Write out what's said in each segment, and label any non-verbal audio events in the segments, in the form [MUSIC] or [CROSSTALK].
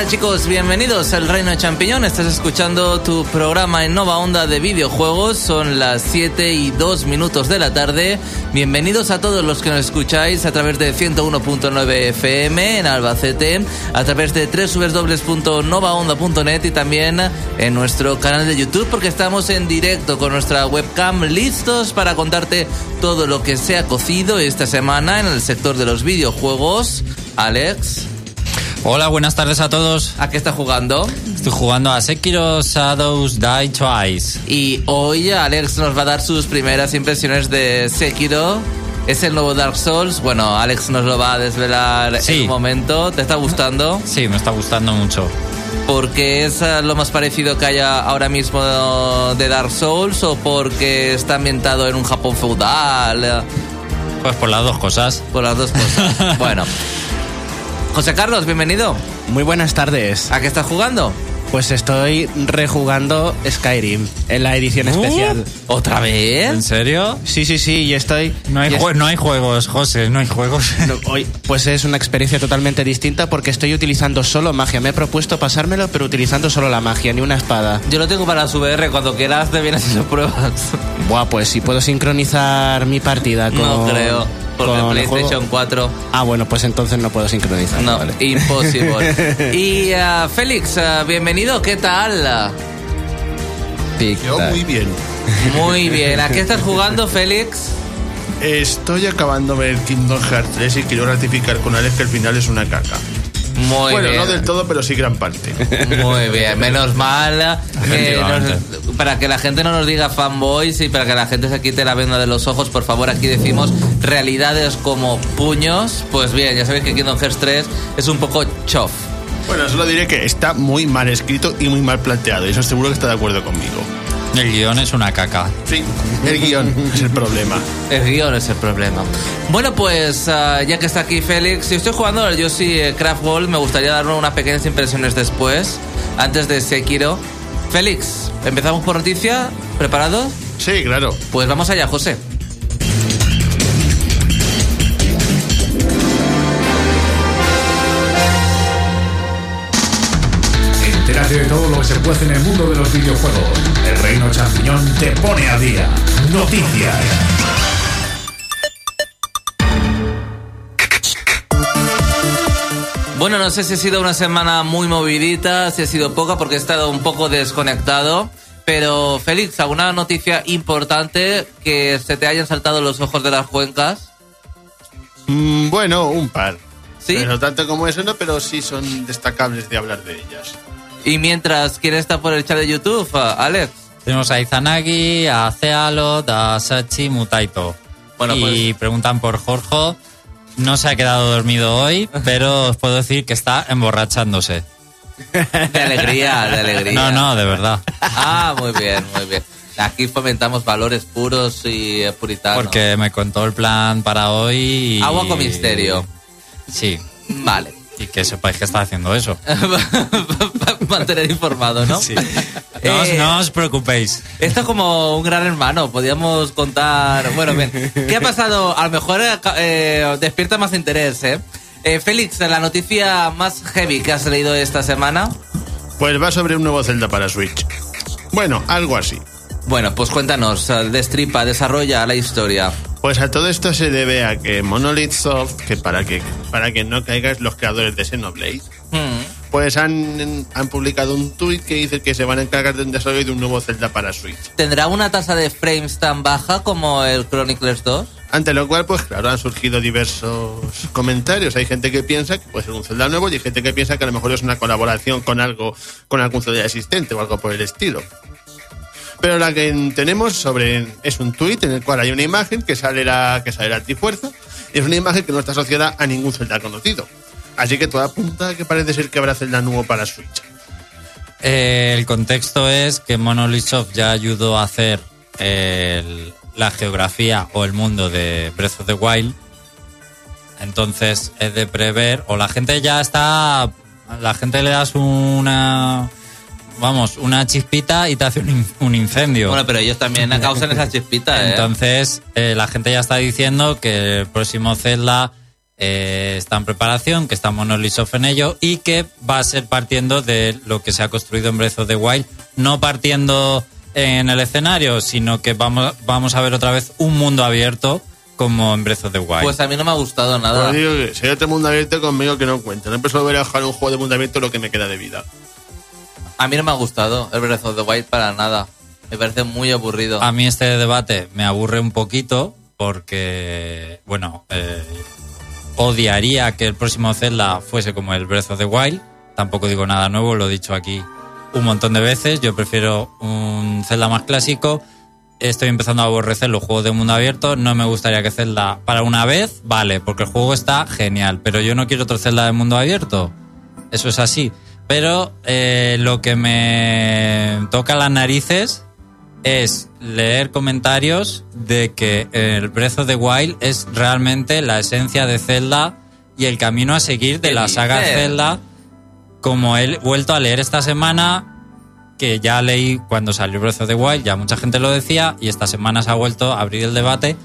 ¿Qué tal chicos? Bienvenidos al Reino de Champiñón. Estás escuchando tu programa en Nova Onda de videojuegos. Son las 7 y 2 minutos de la tarde. Bienvenidos a todos los que nos escucháis a través de 101.9 FM en Albacete, a través de www.novaonda.net y también en nuestro canal de YouTube porque estamos en directo con nuestra webcam listos para contarte todo lo que se ha cocido esta semana en el sector de los videojuegos. Alex. Hola, buenas tardes a todos. ¿A qué está jugando? Estoy jugando a Sekiro Shadows Die Twice. Y hoy Alex nos va a dar sus primeras impresiones de Sekiro. Es el nuevo Dark Souls. Bueno, Alex nos lo va a desvelar en un momento. ¿Te está gustando? Sí, me está gustando mucho. ¿Porque es eh, lo más parecido que haya ahora mismo de Dark Souls o porque está ambientado en un Japón feudal? Pues por las dos cosas. Por las dos cosas. [LAUGHS] bueno. José Carlos, bienvenido. Muy buenas tardes. ¿A qué estás jugando? Pues estoy rejugando Skyrim en la edición Uh. especial. ¿Otra vez? ¿En serio? Sí, sí, sí, y estoy... No hay, y es- jue- no hay juegos, José, no hay juegos. [LAUGHS] no, hoy, pues es una experiencia totalmente distinta porque estoy utilizando solo magia. Me he propuesto pasármelo, pero utilizando solo la magia, ni una espada. Yo lo tengo para su VR. Cuando quieras te vienes [LAUGHS] y lo pruebas. Buah, pues si puedo sincronizar mi partida con... no creo. Porque con el PlayStation juego- 4 Ah, bueno, pues entonces no puedo sincronizar. No, vale. imposible. [LAUGHS] y ah, Félix, ah, bienvenido, ¿qué tal? Yo muy bien. Muy bien, ¿a qué estás jugando, Félix? Estoy acabándome el Kingdom Hearts 3 y quiero ratificar con Alex que el final es una caca. Muy bueno, bien. no del todo, pero sí gran parte. Muy bien, menos mal que Efectivamente. nos- para que la gente no nos diga fanboys y para que la gente se quite la venda de los ojos, por favor, aquí decimos realidades como puños. Pues bien, ya sabéis que Kingdom Hearts 3 es un poco chof. Bueno, solo diré que está muy mal escrito y muy mal planteado, y eso seguro que está de acuerdo conmigo. El guion es una caca. Sí, el guion es el problema. El guion es el problema. Bueno, pues ah, ya que está aquí Félix, si estoy jugando al Yoshi eh, Craft World, me gustaría darle unas pequeñas impresiones después, antes de Sekiro. Félix, empezamos por noticia. ¿Preparados? Sí, claro. Pues vamos allá, José. Entérate de todo que se puede en el mundo de los videojuegos. El Reino Champiñón te pone a día. Noticias. Bueno, no sé si ha sido una semana muy movidita, si ha sido poca, porque he estado un poco desconectado. Pero, Félix, ¿alguna noticia importante que se te hayan saltado los ojos de las cuencas? Mm, bueno, un par. ¿Sí? No tanto como eso, no, pero sí son destacables de hablar de ellas. Y mientras, ¿quién está por el chat de YouTube? Ah, Alex. Tenemos a Izanagi, a Cealot, a Sachi, Mutaito. Bueno, y pues- preguntan por Jorge. No se ha quedado dormido hoy, [LAUGHS] pero os puedo decir que está emborrachándose. De alegría, de alegría. No, no, de verdad. Ah, muy bien, muy bien. Aquí fomentamos valores puros y puritanos. Porque me contó el plan para hoy. y- Agua con misterio. Sí. Vale. Y que sepáis que está haciendo eso. [LAUGHS] Mantener informado, ¿no? Sí. No, os- Eh, no os preocupéis. Esto es como un gran hermano, podríamos contar. Bueno, bien. ¿Qué ha pasado? A lo mejor eh, eh, despierta más interés, ¿eh? Eh, Félix, la noticia más heavy que has leído esta semana. Pues va sobre un nuevo Zelda para Switch. Bueno, algo así. Bueno, pues cuéntanos, eh, destripa, desarrolla la historia. Pues a todo esto se debe a que Monolith Soft, que para que, para que no caigas los creadores de Xenoblade, Hmm. pues han, han publicado un tuit que dice que se van a encargar de un desarrollo de un nuevo Zelda para Switch. ¿Tendrá una tasa de frames tan baja como el Chronicles 2? Ante lo cual, pues claro, han surgido diversos comentarios. Hay gente que piensa que puede ser un Zelda nuevo y hay gente que piensa que a lo mejor es una colaboración con algo, con algún Zelda existente o algo por el estilo. Pero la que tenemos sobre es un tuit en el cual hay una imagen que sale la, que sale la Trifuerza y es una imagen que no está asociada a ningún Zelda conocido. Así que todo apunta a que parece ser que habrá Zelda nuevo para Switch. Eh, el contexto es que Monolith Soft ya ayudó a hacer la geografía o el mundo de Breath of the Wild. Entonces es de prever, o la gente ya está, la gente le das una, vamos, una chispita y te hace un, in- un incendio. Bueno, pero ellos también [LAUGHS] causan esa chispita, ¿eh? Entonces, eh, la gente ya está diciendo que el próximo Zelda eh, está en preparación, que está Monolith en ello y que va a ser partiendo de lo que se ha construido en Breath of the Wild, no partiendo en el escenario, sino que vamos, vamos a ver otra vez un mundo abierto como en Breath of the Wild. Pues a mí no me ha gustado nada. Pues digo que si mundo abierto conmigo que no cuenta. No empiezo a volver a jugar un juego de mundo abierto lo que me queda de vida. A mí no me ha gustado el Breath of the Wild para nada. Me parece muy aburrido. A mí este debate me aburre un poquito porque, bueno, eh, odiaría que el próximo Zelda fuese como el Breath of the Wild. Tampoco digo nada nuevo, lo he dicho aquí un montón de veces. Yo prefiero un Zelda más clásico. Estoy empezando a aborrecer los juegos de mundo abierto. No me gustaría que Zelda, para una vez, vale, porque el juego está genial. Pero yo no quiero otro Zelda de mundo abierto. Eso es así. Pero eh, lo que me toca las narices es leer comentarios de que el Breath of the Wild es realmente la esencia de Zelda y el camino a seguir de ¿Qué la saga? Zelda, como he vuelto a leer esta semana, que ya leí cuando salió Breath of the Wild, ya mucha gente lo decía, y esta semana se ha vuelto a abrir el debate,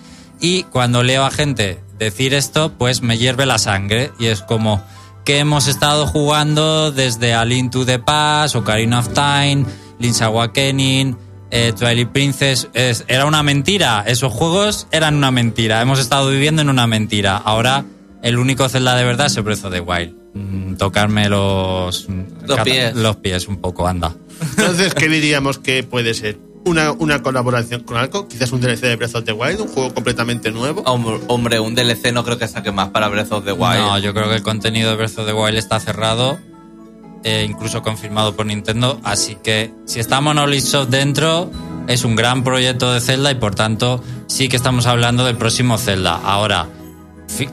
y cuando leo a gente decir esto, pues me hierve la sangre, y es como que hemos estado jugando desde A Link to the Past, Ocarina of Time, Link's Awakening, eh, Twilight Princess, es- era una mentira. Esos juegos eran una mentira. Hemos estado viviendo en una mentira. Ahora el único Zelda de verdad es el Breath of the Wild. Mm, tocarme los, Los pies. los pies un poco, anda. Entonces, ¿qué diríamos que puede ser? Una, una colaboración con algo, quizás un DLC de Breath of the Wild, un juego completamente nuevo. Hombre, un DLC no creo que saque más para Breath of the Wild. No, yo creo que el contenido de Breath of the Wild está cerrado, eh, incluso confirmado por Nintendo. Así que si está Monolith Soft dentro, es un gran proyecto de Zelda y por tanto sí que estamos hablando del próximo Zelda. Ahora,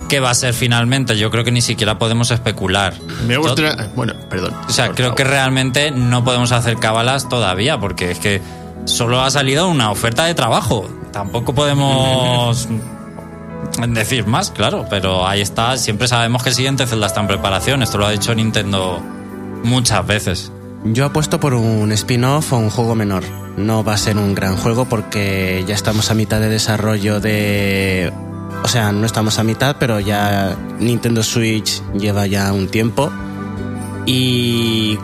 ¿qué va a ser finalmente? Yo creo que ni siquiera podemos especular. Me gustaría. Bueno, perdón. O sea, creo favor. que realmente no podemos hacer cábalas todavía, porque es que solo ha salido una oferta de trabajo. Tampoco podemos [LAUGHS] decir más, claro, pero ahí está. Siempre sabemos que el siguiente Zelda está en preparación. Esto lo ha dicho Nintendo muchas veces. Yo apuesto por un spin-off o un juego menor. No va a ser un gran juego porque ya estamos a mitad de desarrollo de... O sea, no estamos a mitad, pero ya Nintendo Switch lleva ya un tiempo. Y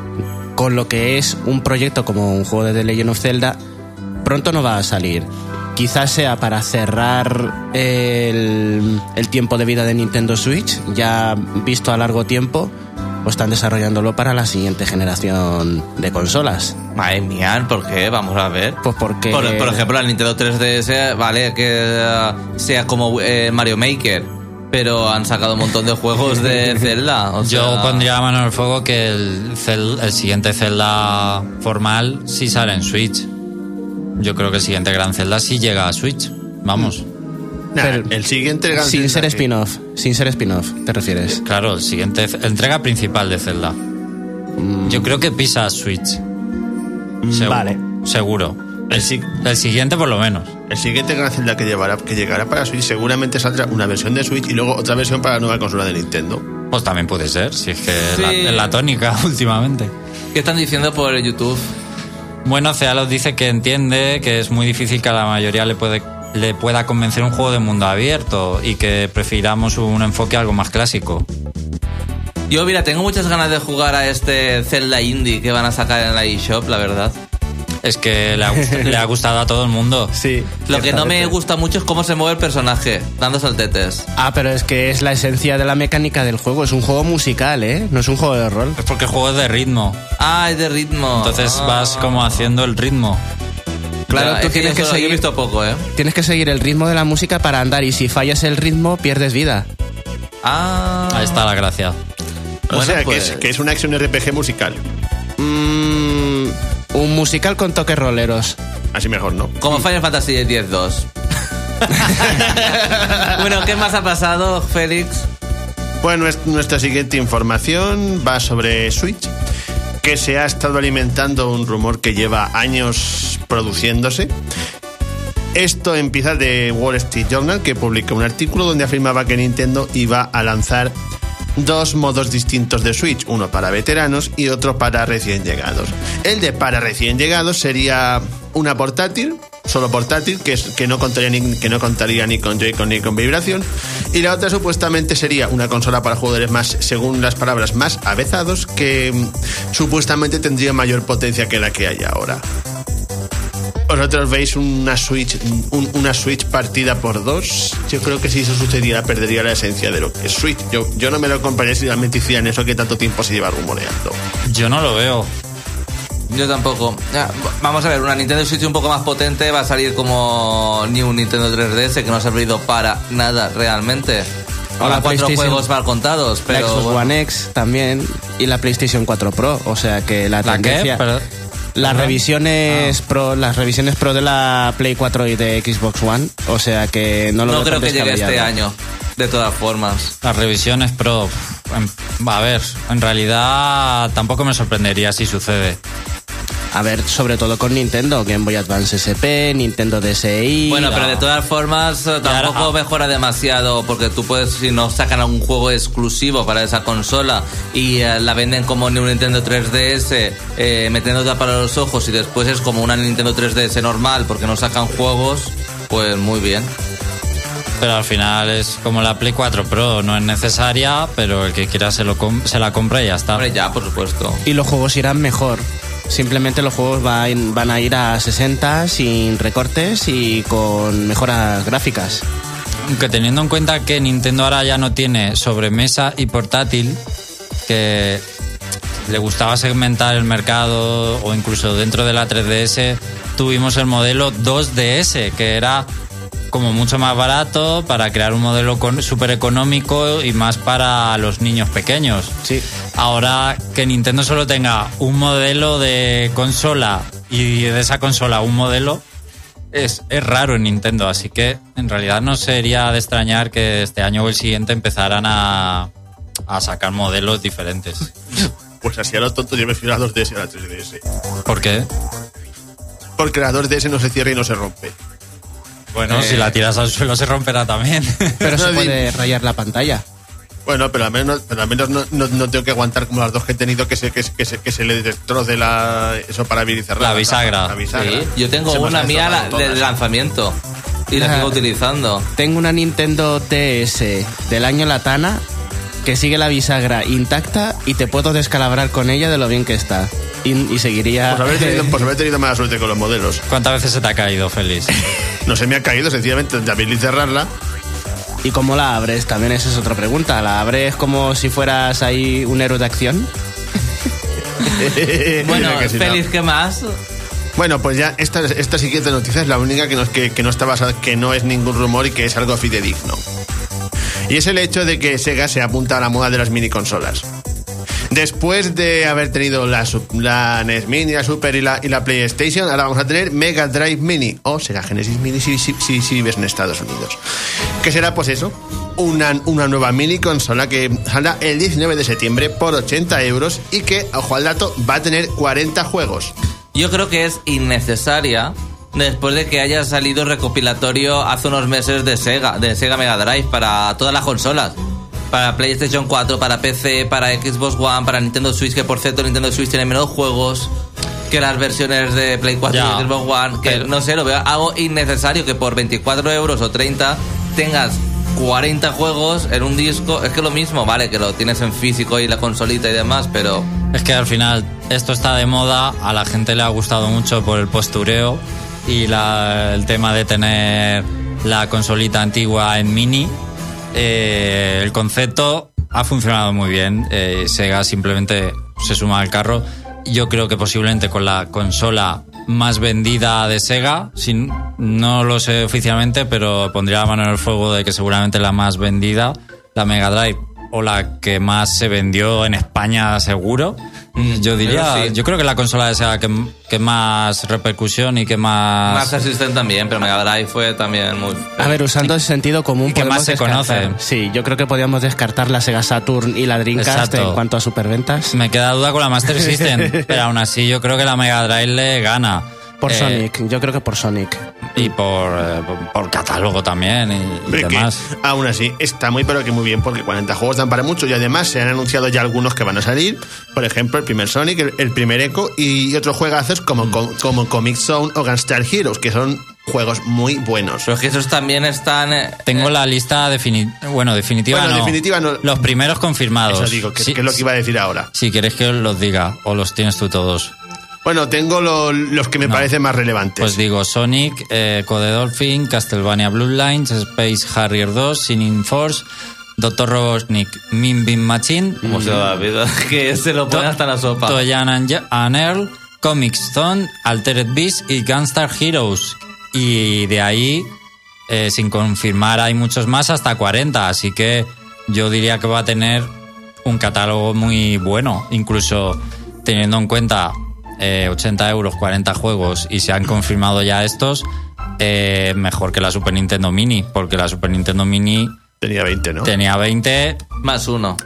con lo que es un proyecto como un juego de The Legend of Zelda, pronto no va a salir. Quizás sea para cerrar el, el tiempo de vida de Nintendo Switch, ya visto a largo tiempo, o están desarrollándolo para la siguiente generación de consolas. Madre mía, ¿por qué? Vamos a ver. Pues porque... Por, por ejemplo, la Nintendo 3DS, vale, que eh, sea como eh, Mario Maker, pero han sacado un montón de juegos de [LAUGHS] Zelda. o Yo sea- pondría la mano en el fuego que el siguiente Zelda formal sí sale en Switch. Yo creo que el siguiente gran Zelda sí llega a Switch. Vamos. Nah, Pero- el siguiente gran Sin Zelda ser que- spin-off, sin ser spin-off, ¿te refieres? Claro, el siguiente entrega principal de Zelda. Yo creo que pisa Switch. Seguro, vale. Seguro. El, si- El siguiente por lo menos. el siguiente gran Zelda que, llevará, que llegará para Switch seguramente saldrá una versión de Switch y luego otra versión para la nueva consola de Nintendo. Pues también puede ser, si es que Sí. la, es la tónica [LAUGHS] últimamente. ¿Qué están diciendo por YouTube? Bueno, Cealos dice que entiende que es muy difícil que a la mayoría le, puede, le pueda convencer un juego de mundo abierto y que prefiramos un enfoque algo más clásico. Yo, mira, tengo muchas ganas de jugar a este Zelda Indie que van a sacar en la eShop, la verdad. Es que le ha, gust- le ha gustado a todo el mundo. [LAUGHS] Sí. Lo que no me gusta mucho es cómo se mueve el personaje, dando saltetes. Ah, pero es que es la esencia de la mecánica del juego. Es un juego musical, ¿eh? No es un juego de rol. Es porque el juego es de ritmo. Ah, es de ritmo. Entonces Ah. vas como haciendo el ritmo. Claro, Ya, tú es tienes que seguir- he visto poco, ¿eh? Tienes que seguir el ritmo de la música para andar y si fallas el ritmo pierdes vida. Ah. Ahí está la gracia. O Bueno, sea, pues- que, es, que es una acción RPG musical. Mm, un musical con toques roleros. Así mejor, ¿no? Como Final Fantasy X-2. [LAUGHS] bueno, ¿qué más ha pasado, Félix? Bueno, nues- nuestra siguiente información va sobre Switch, que se ha estado alimentando un rumor que lleva años produciéndose. Esto empieza de Wall Street Journal, que publicó un artículo donde afirmaba que Nintendo iba a lanzar dos modos distintos de Switch, uno para veteranos y otro para recién llegados. El de para recién llegados sería una portátil solo portátil, que, es, que, no contaría ni, que no contaría ni con Joy-Con ni con vibración. Y la otra supuestamente sería una consola para jugadores más, según las palabras, más avezados, que mm, supuestamente tendría mayor potencia que la que hay ahora. ¿Vosotros veis una Switch, un- una Switch partida por dos? Yo creo que si eso sucediera perdería la esencia de lo que es Switch. Yo, yo no me lo compraría si realmente hicieran eso que tanto tiempo se lleva rumoreando. Yo no lo veo. Yo tampoco. Ya, vamos a ver, una Nintendo Switch un poco más potente va a salir como ni un Nintendo 3DS que no ha servido para nada realmente. O Ahora la cuatro juegos mal contados, la pero Xbox bueno. One X también y la PlayStation 4 Pro. O sea que la, ¿La tendencia... Las Ajá. revisiones pro, las revisiones pro de la Play 4 y de Xbox One, o sea que no lo no creo que llegue este año, de todas formas. Las revisiones pro. em, A ver, en realidad tampoco me sorprendería si sucede. A ver, sobre todo con Nintendo, Game Boy Advance SP, Nintendo DSi. Bueno, pero de todas formas eh, tampoco ahora- mejora demasiado porque tú puedes, si no sacan algún juego exclusivo para esa consola y eh, la venden como un Nintendo 3DS eh, metiéndote para los ojos y después es como una Nintendo 3DS normal porque no sacan juegos, pues muy bien. Pero al final es como la Play 4 Pro, no es necesaria, pero el que quiera se, lo com- se la compra y ya está. Hombre, ya, por supuesto. Y los juegos irán mejor. Simplemente los juegos van, van a ir a 60 sin recortes y con mejoras gráficas. Aunque teniendo en cuenta que Nintendo ahora ya no tiene sobremesa y portátil, que le gustaba segmentar el mercado o incluso dentro de la 3DS, tuvimos el modelo 2DS, que era como mucho más barato para crear un modelo súper económico y más para los niños pequeños. Sí. Ahora que Nintendo solo tenga un modelo de consola y de esa consola un modelo, es, es raro en Nintendo, así que en realidad no sería de extrañar que este año o el siguiente empezaran a, a sacar modelos diferentes. [LAUGHS] Pues así a lo tonto yo me fui a la 2DS y a la 3DS. ¿Por qué? Porque la 2DS no se cierra y no se rompe. Bueno, Eh. si la tiras al suelo se romperá también. [LAUGHS] Pero No, se puede rayar la pantalla. Bueno, pero al menos, pero al menos no, no- no tengo que aguantar como las dos que he tenido que se, que, se- que se, que se le destroce la, eso para cerrar. La bisagra. La bisagra. Sí, yo tengo Se una mía la- del lanzamiento y la sigo utilizando. Tengo una Nintendo DS del año Latana que sigue la bisagra intacta y te puedo descalabrar con ella de lo bien que está. Y, y seguiría... Pues haber, tenido, pues haber tenido mala suerte con los modelos. ¿Cuántas veces se te ha caído, Félix? [LAUGHS] No se me ha caído, sencillamente de abrir y cerrarla. ¿Y cómo la abres? También esa es otra pregunta. ¿La abres como si fueras ahí un héroe de acción? [LAUGHS] Bueno, Mira que si no. feliz, ¿qué más? Bueno, pues ya esta, esta siguiente noticia es la única que no, que, que no está basada, que no es ningún rumor y que es algo fidedigno. Y es el hecho de que Sega se apunta a la moda de las mini consolas. Después de haber tenido la, la NES Mini, la Super y la, y la PlayStation, ahora vamos a tener Mega Drive Mini o Sega Genesis Mini si, si, si- si vives en Estados Unidos. Que será pues eso, una, una nueva mini consola que saldrá el 19 de septiembre por 80 euros y que, ojo al dato, va a tener 40 juegos. Yo creo que es innecesaria después de que haya salido recopilatorio hace unos meses de Sega, de Sega Mega Drive para todas las consolas. Para PlayStation 4, para PC, para Xbox One, para Nintendo Switch, que por cierto Nintendo Switch tiene menos juegos que las versiones de Play 4 Ya, y Xbox One, que pero- no sé, lo veo algo innecesario que por 24 euros o 30 tengas 40 juegos en un disco, es que lo mismo, vale, que lo tienes en físico y la consolita y demás, pero Es que al final esto está de moda, a la gente le ha gustado mucho por el postureo y la- el tema de tener la consolita antigua en mini. Eh, el concepto ha funcionado muy bien, eh, Sega simplemente se suma al carro. Yo creo que posiblemente con la consola más vendida de Sega, sin, no lo sé oficialmente, pero pondría la mano en el fuego de que seguramente la más vendida, la Mega Drive o la que más se vendió en España seguro. Yo diría, sí. yo creo que la consola de Sega que, que más repercusión y que más... Master System también, pero Mega Drive fue también muy... A ver, usando el sentido común, y que más se descartar- conoce. Sí, yo creo que podríamos descartar la Sega Saturn y la Dreamcast Exacto. en cuanto a superventas. Me queda duda con la Master [LAUGHS] System, pero aún así yo creo que la Mega Drive le gana. Por Eh, Sonic, yo creo que por Sonic. Y por, eh, por- catálogo también y, y demás. aún así, está muy pero que muy bien porque 40 juegos dan para mucho y además se han anunciado ya algunos que van a salir. Por ejemplo, el primer Sonic, el, el primer Echo y otros juegazos como, Mm. como, como Comic Zone o Gunstar Heroes, que son juegos muy buenos. Pero es que esos también están. eh, Tengo la lista definitiva. Bueno, definitiva Bueno, no. definitiva no. Los primeros confirmados. Eso digo, que, Si- que es lo que iba a decir ahora. Si quieres que os los diga, o los tienes tú todos. Bueno, tengo lo- los que me No. parecen más relevantes. Pues digo, Sonic, eh, Code Dolphin, Castlevania Bloodlines, Space Harrier 2, Sinning Force, Dr. Robotnik, Min Bean Machine, ¿Cómo se va a olvidar? [LAUGHS] Que se lo ponen hasta la sopa. Toyan and, and Earl, Comic Stone, Altered Beast y Gunstar Heroes. Y de ahí, eh, sin confirmar, hay muchos más, hasta 40. Así que yo diría que va a tener un catálogo muy bueno. Incluso teniendo en cuenta eh, 80 euros, 40 juegos y se han confirmado ya estos, eh, mejor que la Super Nintendo Mini. Porque la Super Nintendo Mini Tenía 20, ¿no? tenía 20 Más uno.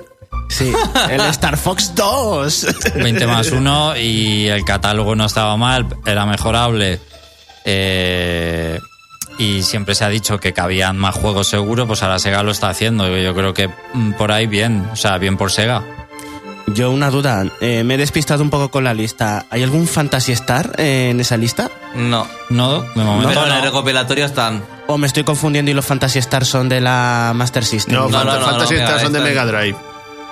Sí, [LAUGHS] el Star Fox 2. 20 más 1 y el catálogo no estaba mal, era mejorable. eh, y siempre se ha dicho que cabían más juegos seguro, pues ahora Sega lo está haciendo. Yo creo que mm, por ahí bien, o sea, bien por Sega. Yo una duda, eh, me he despistado un poco con la lista. ¿Hay algún Fantasy Star eh, en esa lista? No. No, de momento Pero en el recopilatorio están. ¿O me estoy confundiendo y los Fantasy Star son de la Master System? No, No, Fant- no, no, Fantasy no, Star son de Mega Drive.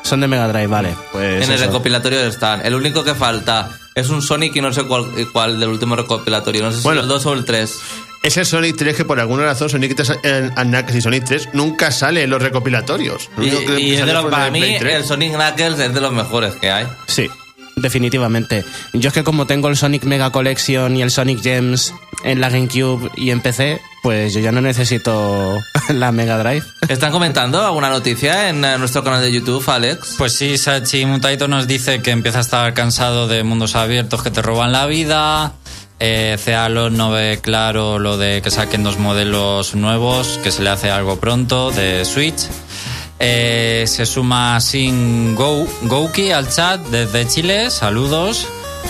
Son de Mega Drive, vale. Pues en el eso. recopilatorio están. El único que falta es un Sonic y no sé cuál, cuál del último recopilatorio. No sé Bueno. si el 2 o el 3. Ese Sonic 3 que por alguna razón Sonic 3 and and Knuckles y Sonic 3 nunca sale en los recopilatorios. Lo Y, único que y es de los- para el mí, Play 3. el Sonic Knuckles es de los mejores que hay. Sí, definitivamente. Yo es que como tengo el Sonic Mega Collection y el Sonic Gems en la GameCube y en PC, pues yo ya no necesito [LAUGHS] la Mega Drive. ¿Están comentando alguna noticia en eh, nuestro canal de YouTube, Alex? Pues sí, Sachi Mutaito nos dice que empieza a estar cansado de mundos abiertos que te roban la vida. Eh, Cealon no ve claro lo de que saquen dos modelos nuevos, que se le hace algo pronto de Switch. Eh, se suma Sin Go, Gouki al chat desde Chile, saludos.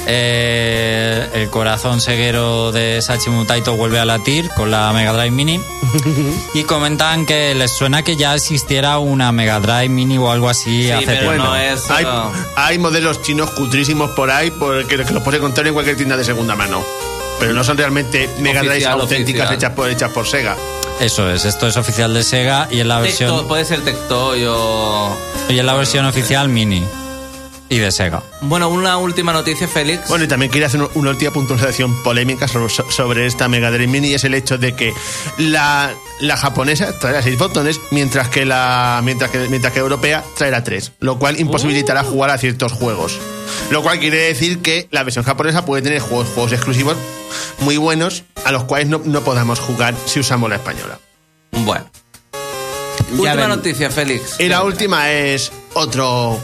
Eh, el corazón ceguero de Sachi Mutaito vuelve a latir con la Mega Drive Mini. [LAUGHS] y comentan que les suena que ya existiera una Mega Drive Mini o algo así Sí, hace pero tiempo. no es. Hay, uh, hay modelos chinos cutrísimos por ahí porque que los puedes encontrar en cualquier tienda de segunda mano. Pero no son realmente Mega Drives Oficial, auténticas oficial. hechas por, hechas por Sega. Eso es, esto es oficial de Sega y es la Tecto- versión puede ser Tectoy o. y es la versión oficial Mini y de Sega. Bueno, una última noticia, Félix. Bueno, y también quería hacer una última puntualización polémica sobre, sobre esta Mega Drive Mini y es el hecho de que la, la japonesa traerá seis botones mientras que la mientras que, mientras que europea traerá tres, lo cual imposibilitará jugar a ciertos juegos. Lo cual quiere decir que la versión japonesa puede tener juegos, juegos exclusivos muy buenos a los cuales no, no podamos jugar si usamos la española. Bueno. Ya Última ven. noticia, Félix. Y la última es otro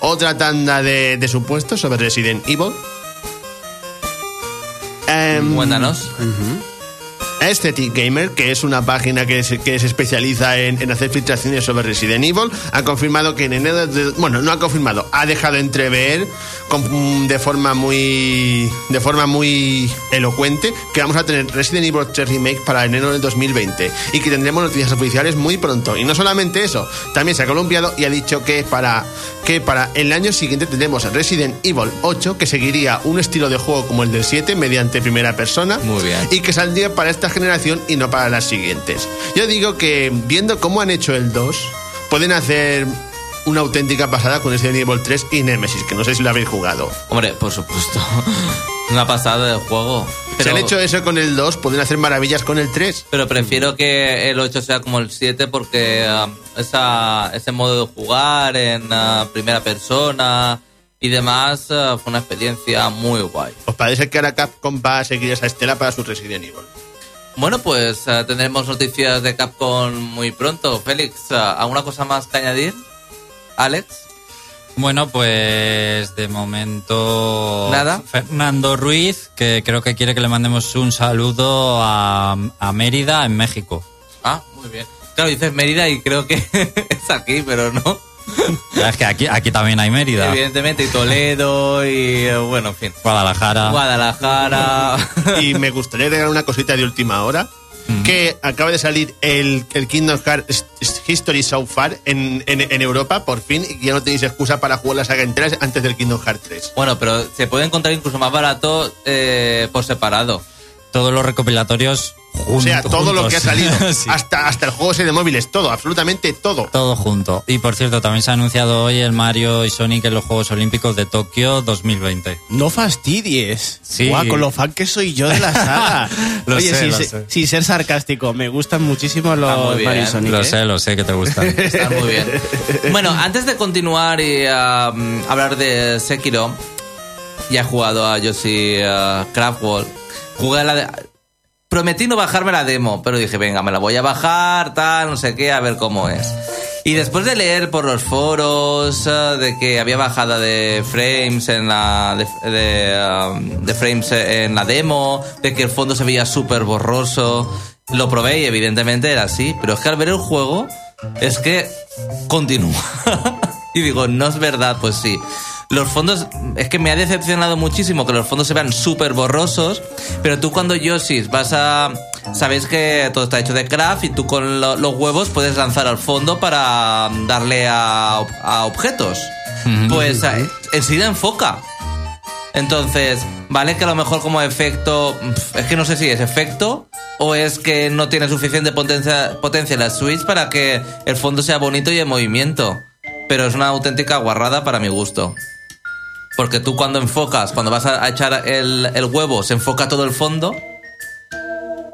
otra tanda de, de supuestos sobre Resident Evil. Em, Cuéntanos. Aesthetic Gamer, que es una página que se, que se especializa en, en hacer filtraciones sobre Resident Evil, ha confirmado que en enero de- bueno, no ha confirmado, ha dejado entrever con- de forma muy de forma muy elocuente que vamos a tener Resident Evil 3 Remake para enero del 2020 y que tendremos noticias oficiales muy pronto. Y no solamente eso, también se ha columpiado y ha dicho que para que para el año siguiente tendremos Resident Evil 8 que seguiría un estilo de juego como el del 7 mediante primera persona Muy bien. y que saldría para esta generación y no para las siguientes. Yo digo que viendo cómo han hecho el 2, pueden hacer una auténtica pasada con Resident Evil 3 y Nemesis, que no sé si lo habéis jugado. Hombre, por supuesto. [LAUGHS] Una pasada del juego. si Pero, han hecho eso con el 2, pueden hacer maravillas con el 3. pero prefiero que el 8 sea como el 7 porque ah, esa, ese modo de jugar en ah, primera persona y demás ah, fue una experiencia muy guay. ¿Os parece que ahora Capcom va a seguir esa estela para su Resident Evil? Bueno, pues ah, tendremos noticias de Capcom muy pronto. Félix, ah, ¿alguna cosa más que añadir? Alex. Bueno, pues de momento Nada. Fernando Ruiz, que creo que quiere que le mandemos un saludo a, a Mérida en México. Ah, muy bien. Claro, dices Mérida y creo que [LAUGHS] es aquí, pero no. Ya [LAUGHS] Es que aquí, aquí también hay Mérida, Evidentemente, y Toledo y eh, bueno, en fin. Guadalajara. Guadalajara. [LAUGHS] Y me gustaría regalar una cosita de última hora. Que acaba de salir el, el Kingdom Hearts History So Far en, en, en Europa, por fin, y ya no tenéis excusa para jugar la saga entera antes del Kingdom Hearts 3. bueno, pero se puede encontrar incluso más barato eh, por separado. Todos los recopilatorios juntos. O sea, todo lo que ha salido. [LAUGHS] Sí. hasta, hasta el juego ese de móviles, todo, absolutamente todo. Todo junto. Y por cierto, también se ha anunciado hoy el Mario y Sonic en los Juegos Olímpicos de Tokio 2020. No fastidies. Sí. Guau, con lo fan que soy yo de la [LAUGHS] saga. Lo Oye, sé, sin, lo se- sé. sin ser sarcástico, me gustan muchísimo los bien. Mario y Sonic. Lo ¿eh? sé, lo sé que te gustan. [LAUGHS] Está muy bien. Bueno, antes de continuar y um, hablar de Sekiro, ya he jugado a Yoshi uh, Craftwall. Jugué la de... Prometí no bajarme la demo, pero dije, venga, me la voy a bajar, tal, no sé qué, a ver cómo es. Y después de leer por los foros eh, de que había bajada de frames en la de, de, um, de frames en la demo, de que el fondo se veía súper borroso, lo probé y evidentemente era así, pero es que al ver el juego es que continúa. [LAUGHS] y digo, no es verdad, pues sí. Los fondos, es que me ha decepcionado muchísimo que los fondos se vean súper borrosos, pero tú cuando Yoshi vas a... Sabéis que todo está hecho de craft y tú con lo- los huevos puedes lanzar al fondo para darle a, a objetos. Pues enseguida enfoca. Entonces, vale que a lo mejor como efecto, es que no sé si es efecto o es que no tiene suficiente potencia, potencia la Switch para que el fondo sea bonito y en movimiento. Pero es una auténtica guarrada para mi gusto. Porque tú cuando enfocas, cuando vas a echar el, el huevo, se enfoca todo el fondo.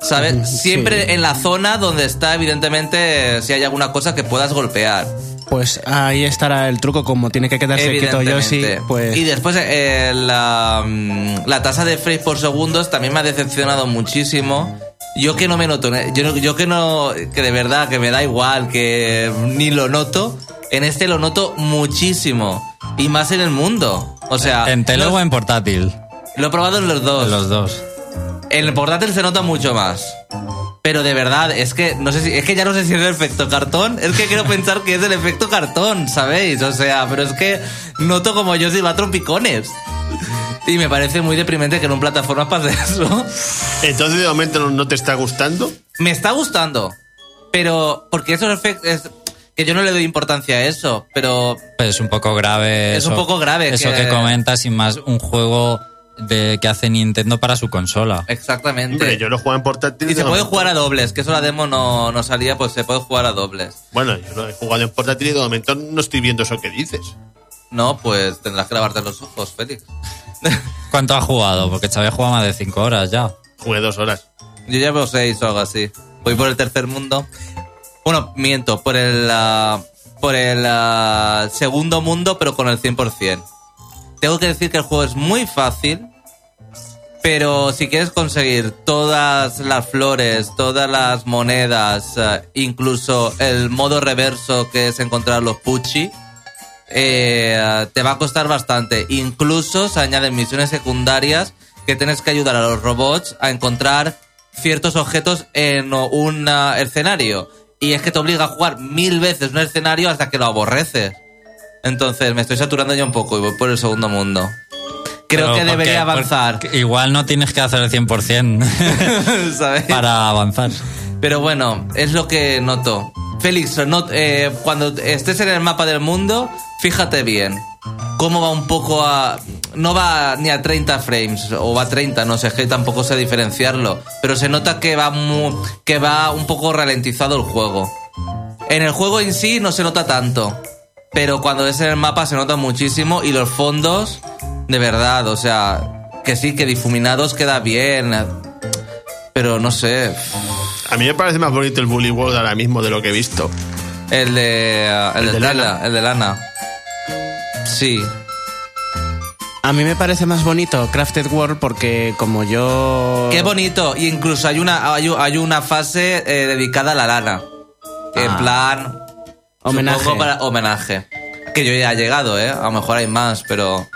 ¿Sabes? Siempre en la zona donde está, evidentemente, si hay alguna cosa que puedas golpear. Pues ahí estará el truco, como tiene que quedarse quieto Yoshi, pues... Y después eh, la, mm, la tasa de frames por segundos también me ha decepcionado muchísimo. Yo que no me noto, ¿eh? yo, yo que no, que de verdad, que me da igual, que ni lo noto, en este lo noto muchísimo. Y más en el mundo. O sea, ¿En tele o en portátil? lo he probado en los dos. Los dos. En el portátil se nota mucho más. Pero de verdad, es que no sé si es que ya no sé si es el efecto cartón, es que quiero pensar que es el efecto cartón, ¿sabéis? O sea, pero es que noto como yo si va a trompicones. Y me parece muy deprimente que en un plataforma pase [LAUGHS] eso. Entonces, de momento, no te está gustando. Me está gustando, pero porque esos efectos que yo no le doy importancia a eso, pero Pues es un poco grave. Es eso- un poco grave Eso que- que, comentas y más un juego de que hace Nintendo para su consola. exactamente. Hombre, yo lo juego en portátil. y se puede jugar a dobles, que eso la demo no, no salía, pues se puede jugar a dobles. Bueno, yo lo he jugado en portátil y de momento no estoy viendo eso que dices. No, pues tendrás que lavarte los ojos, Félix. [LAUGHS] ¿Cuánto has jugado? Porque ha jugado más de 5 horas ya. Jugué dos horas. Yo ya veo seis o algo así. Voy por el tercer mundo. Bueno, miento, por el, ah, por el ah, segundo mundo, pero con el 100%. Tengo que decir que el juego es muy fácil, pero si quieres conseguir todas las flores, todas las monedas, ah, incluso el modo reverso que es encontrar los puchi, eh, te va a costar bastante. Incluso se añaden misiones secundarias que tienes que ayudar a los robots a encontrar ciertos objetos en un escenario. Y es que te obliga a jugar mil veces un escenario hasta que lo aborreces. Entonces me estoy saturando ya un poco y voy por el segundo mundo. Creo Pero que ¿por debería avanzar. Igual no tienes que hacer el 100% ¿sabes? [LAUGHS] [LAUGHS] para avanzar. Pero bueno, es lo que noto. Félix, no- eh, cuando estés en el mapa del mundo, fíjate bien. Cómo va un poco a... No va ni a 30 frames, o va a 30, no sé, es que tampoco sé diferenciarlo. Pero se nota que va, mu- que va un poco ralentizado el juego. En el juego en sí no se nota tanto. Pero cuando es en el mapa se nota muchísimo y los fondos, de verdad, o sea, que sí, que difuminados queda bien. Pero no sé, A mí me parece más bonito el Bully World ahora mismo de lo que he visto. El de. uh, el, El de, lana. el de lana. Sí. A mí me parece más bonito Crafted World porque como yo... Qué bonito. Y incluso hay una, hay, hay una fase eh, dedicada a la lana. En Ah. plan. Homenaje. para homenaje. Que yo ya he llegado, ¿eh? A lo mejor hay más, pero.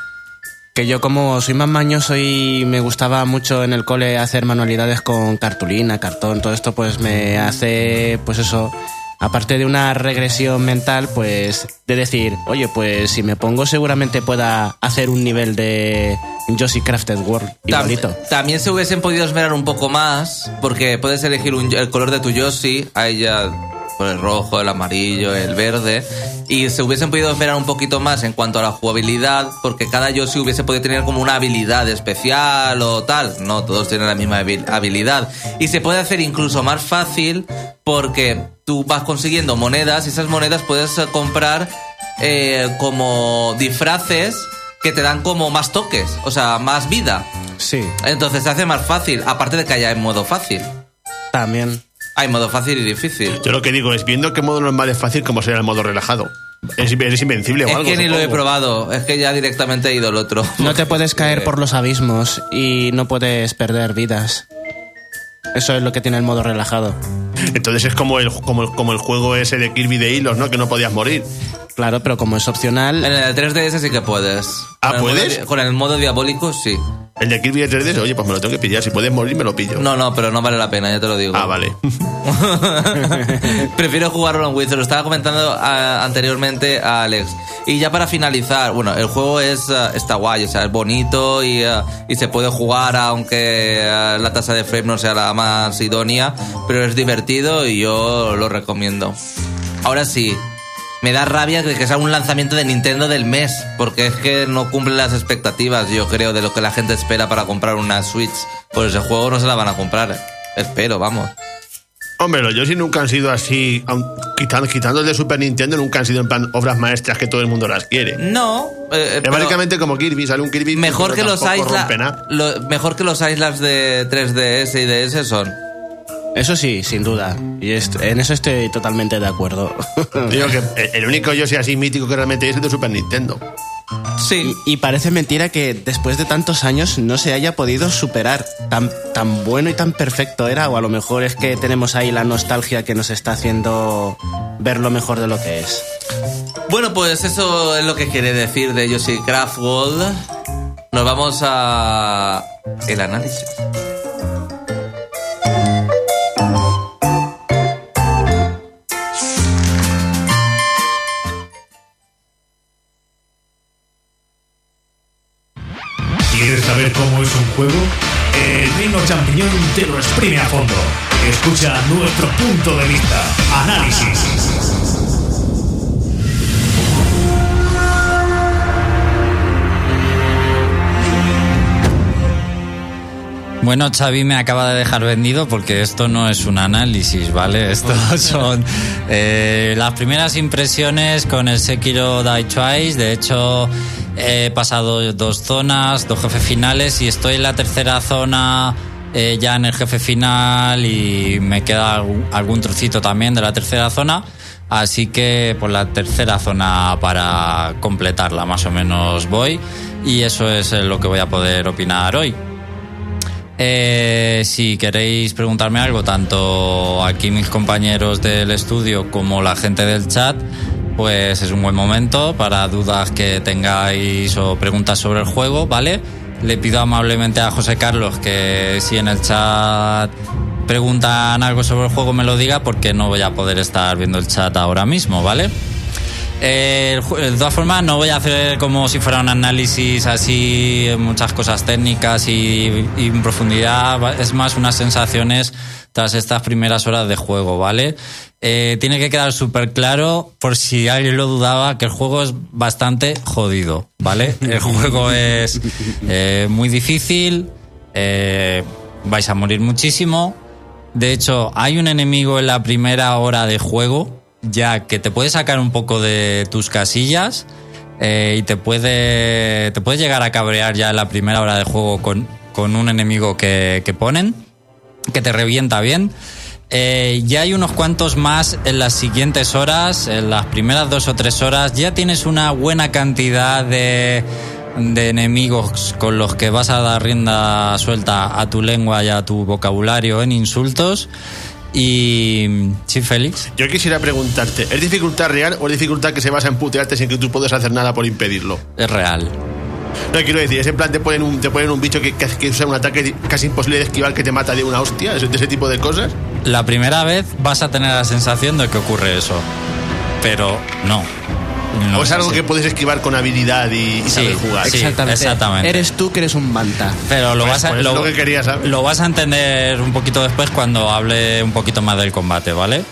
Que yo como soy más mañoso y me gustaba mucho en el cole hacer manualidades con cartulina, cartón, todo esto pues me hace, pues eso, aparte de una regresión mental, pues de decir, oye, pues si me pongo seguramente pueda hacer un nivel de Yoshi Crafted World Tam- igualito. también se hubiesen podido esmerar un poco más, porque puedes elegir un- el color de tu Yoshi. Ahí ya por el rojo, el amarillo, el verde, y se hubiesen podido esperar un poquito más en cuanto a la jugabilidad, porque cada Yoshi hubiese podido tener como una habilidad especial o tal. No, todos tienen la misma habil- habilidad. Y se puede hacer incluso más fácil porque tú vas consiguiendo monedas y esas monedas puedes eh, comprar eh, como disfraces que te dan como más toques, o sea, más vida. Sí, Entonces se hace más fácil, aparte de que haya en modo fácil. también. Hay modo fácil y difícil. Yo lo que digo es, viendo que modo normal es fácil, como será el modo relajado. Es, es invencible o Es algo. que ni lo he probado, es que ya directamente he ido al otro. No te puedes [LAUGHS] caer por los abismos y no puedes perder vidas. Eso es lo que tiene el modo relajado. Entonces es como el, como, como el juego ese de Kirby de hilos, ¿no? Que no podías morir. Claro, pero como es En opcional, el 3DS sí que puedes. Ah, Con el modo ¿puedes? con el modo diabólico sí. El de Kirby de 3D, oye, pues me lo tengo que pillar. Si puedes morir, me lo pillo. No, no, pero no vale la pena, ya te lo digo. Ah, vale. [LAUGHS] Prefiero jugarlo en Wii, se lo estaba comentando ah, anteriormente a Alex. Y ya para finalizar, bueno, el juego es ah, está guay, o sea, es bonito y, ah, y se puede jugar aunque la tasa de frame no sea la más idónea, pero es divertido y yo lo recomiendo. Ahora sí, me da rabia que sea un lanzamiento de Nintendo del mes, porque es que no cumple las expectativas, yo creo, de lo que la gente espera para comprar una Switch. Pues ese juego no se la van a comprar. Espero, vamos. Hombre, los Yoshi nunca han sido así, quitando, quitando el de Super Nintendo, nunca han sido en plan obras maestras que todo el mundo las quiere. No, eh, Es básicamente como Kirby, sale un Kirby mejor que los Isla, lo- mejor que los Islas de 3DS y DS son. Eso sí, sin duda. Y en eso estoy totalmente de acuerdo. [LAUGHS] Digo que el- único Yoshi así mítico que realmente es el de Super Nintendo. Sí. Y, y parece mentira que después de tantos años no se haya podido superar. Tan, tan bueno y tan perfecto era, o a lo mejor es que tenemos ahí la nostalgia que nos está haciendo ver lo mejor de lo que es. Bueno, pues eso es lo que quiere decir de Yoshi Craft World. Nos vamos a el análisis. Juego? El Reino Champiñón te lo exprime a fondo. Escucha nuestro punto de vista. Análisis. Bueno, Xavi me acaba de dejar vendido porque esto no es un análisis, ¿vale? [LAUGHS] Esto son eh, las primeras impresiones con el Sekiro Die Twice. De hecho, he pasado dos zonas, dos jefes finales y estoy en la tercera zona eh, ya en el jefe final y me queda algún- trocito también de la tercera zona. Así que por la tercera zona para completarla más o menos voy y eso es eh, lo que voy a poder opinar hoy. Eh, si queréis preguntarme algo, tanto aquí mis compañeros del estudio como la gente del chat, pues es un buen momento para dudas que tengáis o preguntas sobre el juego, ¿vale? Le pido amablemente a José Carlos que si en el chat preguntan algo sobre el juego me lo diga porque no voy a poder estar viendo el chat ahora mismo, ¿vale? Eh, de todas formas, no voy a hacer como si fuera un análisis así, muchas cosas técnicas y, y en profundidad. Es más unas sensaciones tras estas primeras horas de juego, ¿vale? Eh, tiene que quedar súper claro, por si alguien lo dudaba, que el juego es bastante jodido, ¿vale? El [LAUGHS] juego es eh, muy difícil, eh, vais a morir muchísimo. De hecho, hay un enemigo en la primera hora de juego ya que te puede sacar un poco de tus casillas y te puede, te puede llegar a cabrear ya en la primera hora de juego con, con un enemigo que, que ponen, que te revienta bien. Eh, ya hay unos cuantos más en las siguientes horas, en las primeras dos o tres horas, ya tienes una buena cantidad de, de enemigos con los que vas a dar rienda suelta a tu lengua y a tu vocabulario en insultos. Y sí, Félix. Yo quisiera preguntarte, ¿es dificultad real o es dificultad que se basa en putearte sin que tú puedas hacer nada por impedirlo? Es real. No, quiero decir, es en plan te ponen un, te ponen un bicho que, que, que usa un ataque casi imposible de esquivar que te mata de una hostia, de ese, de ese tipo de cosas. La primera vez vas a tener la sensación de que ocurre eso. Pero no. No o es algo así. que puedes esquivar con habilidad y, y Sí, saber jugar. sí. exactamente. Eres tú que eres un manta. Pero lo Pues- vas a, pues es lo que quería saber. lo vas a entender un poquito después cuando hable un poquito más del combate, ¿vale?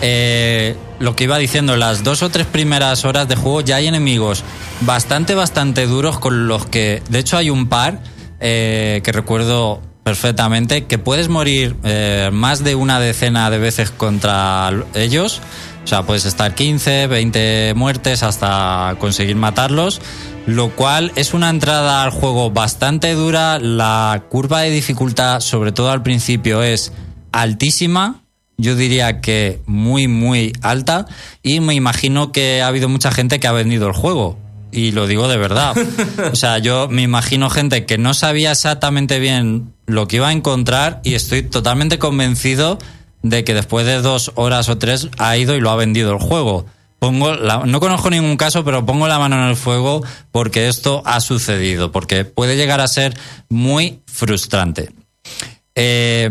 Eh, lo que iba diciendo, las dos o tres primeras horas de juego ya hay enemigos bastante, bastante duros con los que, de hecho hay un par eh, que recuerdo perfectamente, que puedes morir eh, más de una decena de veces contra ellos. O sea, puedes estar 15, 20 muertes hasta conseguir matarlos, lo cual es una entrada al juego bastante dura. La curva de dificultad, sobre todo al principio, es altísima. Yo diría que muy, muy alta. Y me imagino que ha habido mucha gente que ha vendido el juego. Y lo digo de verdad. [LAUGHS] O sea, yo me imagino gente que no sabía exactamente bien lo que iba a encontrar y estoy totalmente convencido de que después de dos horas o tres ha ido y lo ha vendido el juego. Pongo no conozco ningún caso, pero pongo la mano en el fuego porque esto ha sucedido, porque puede llegar a ser muy frustrante. Eh,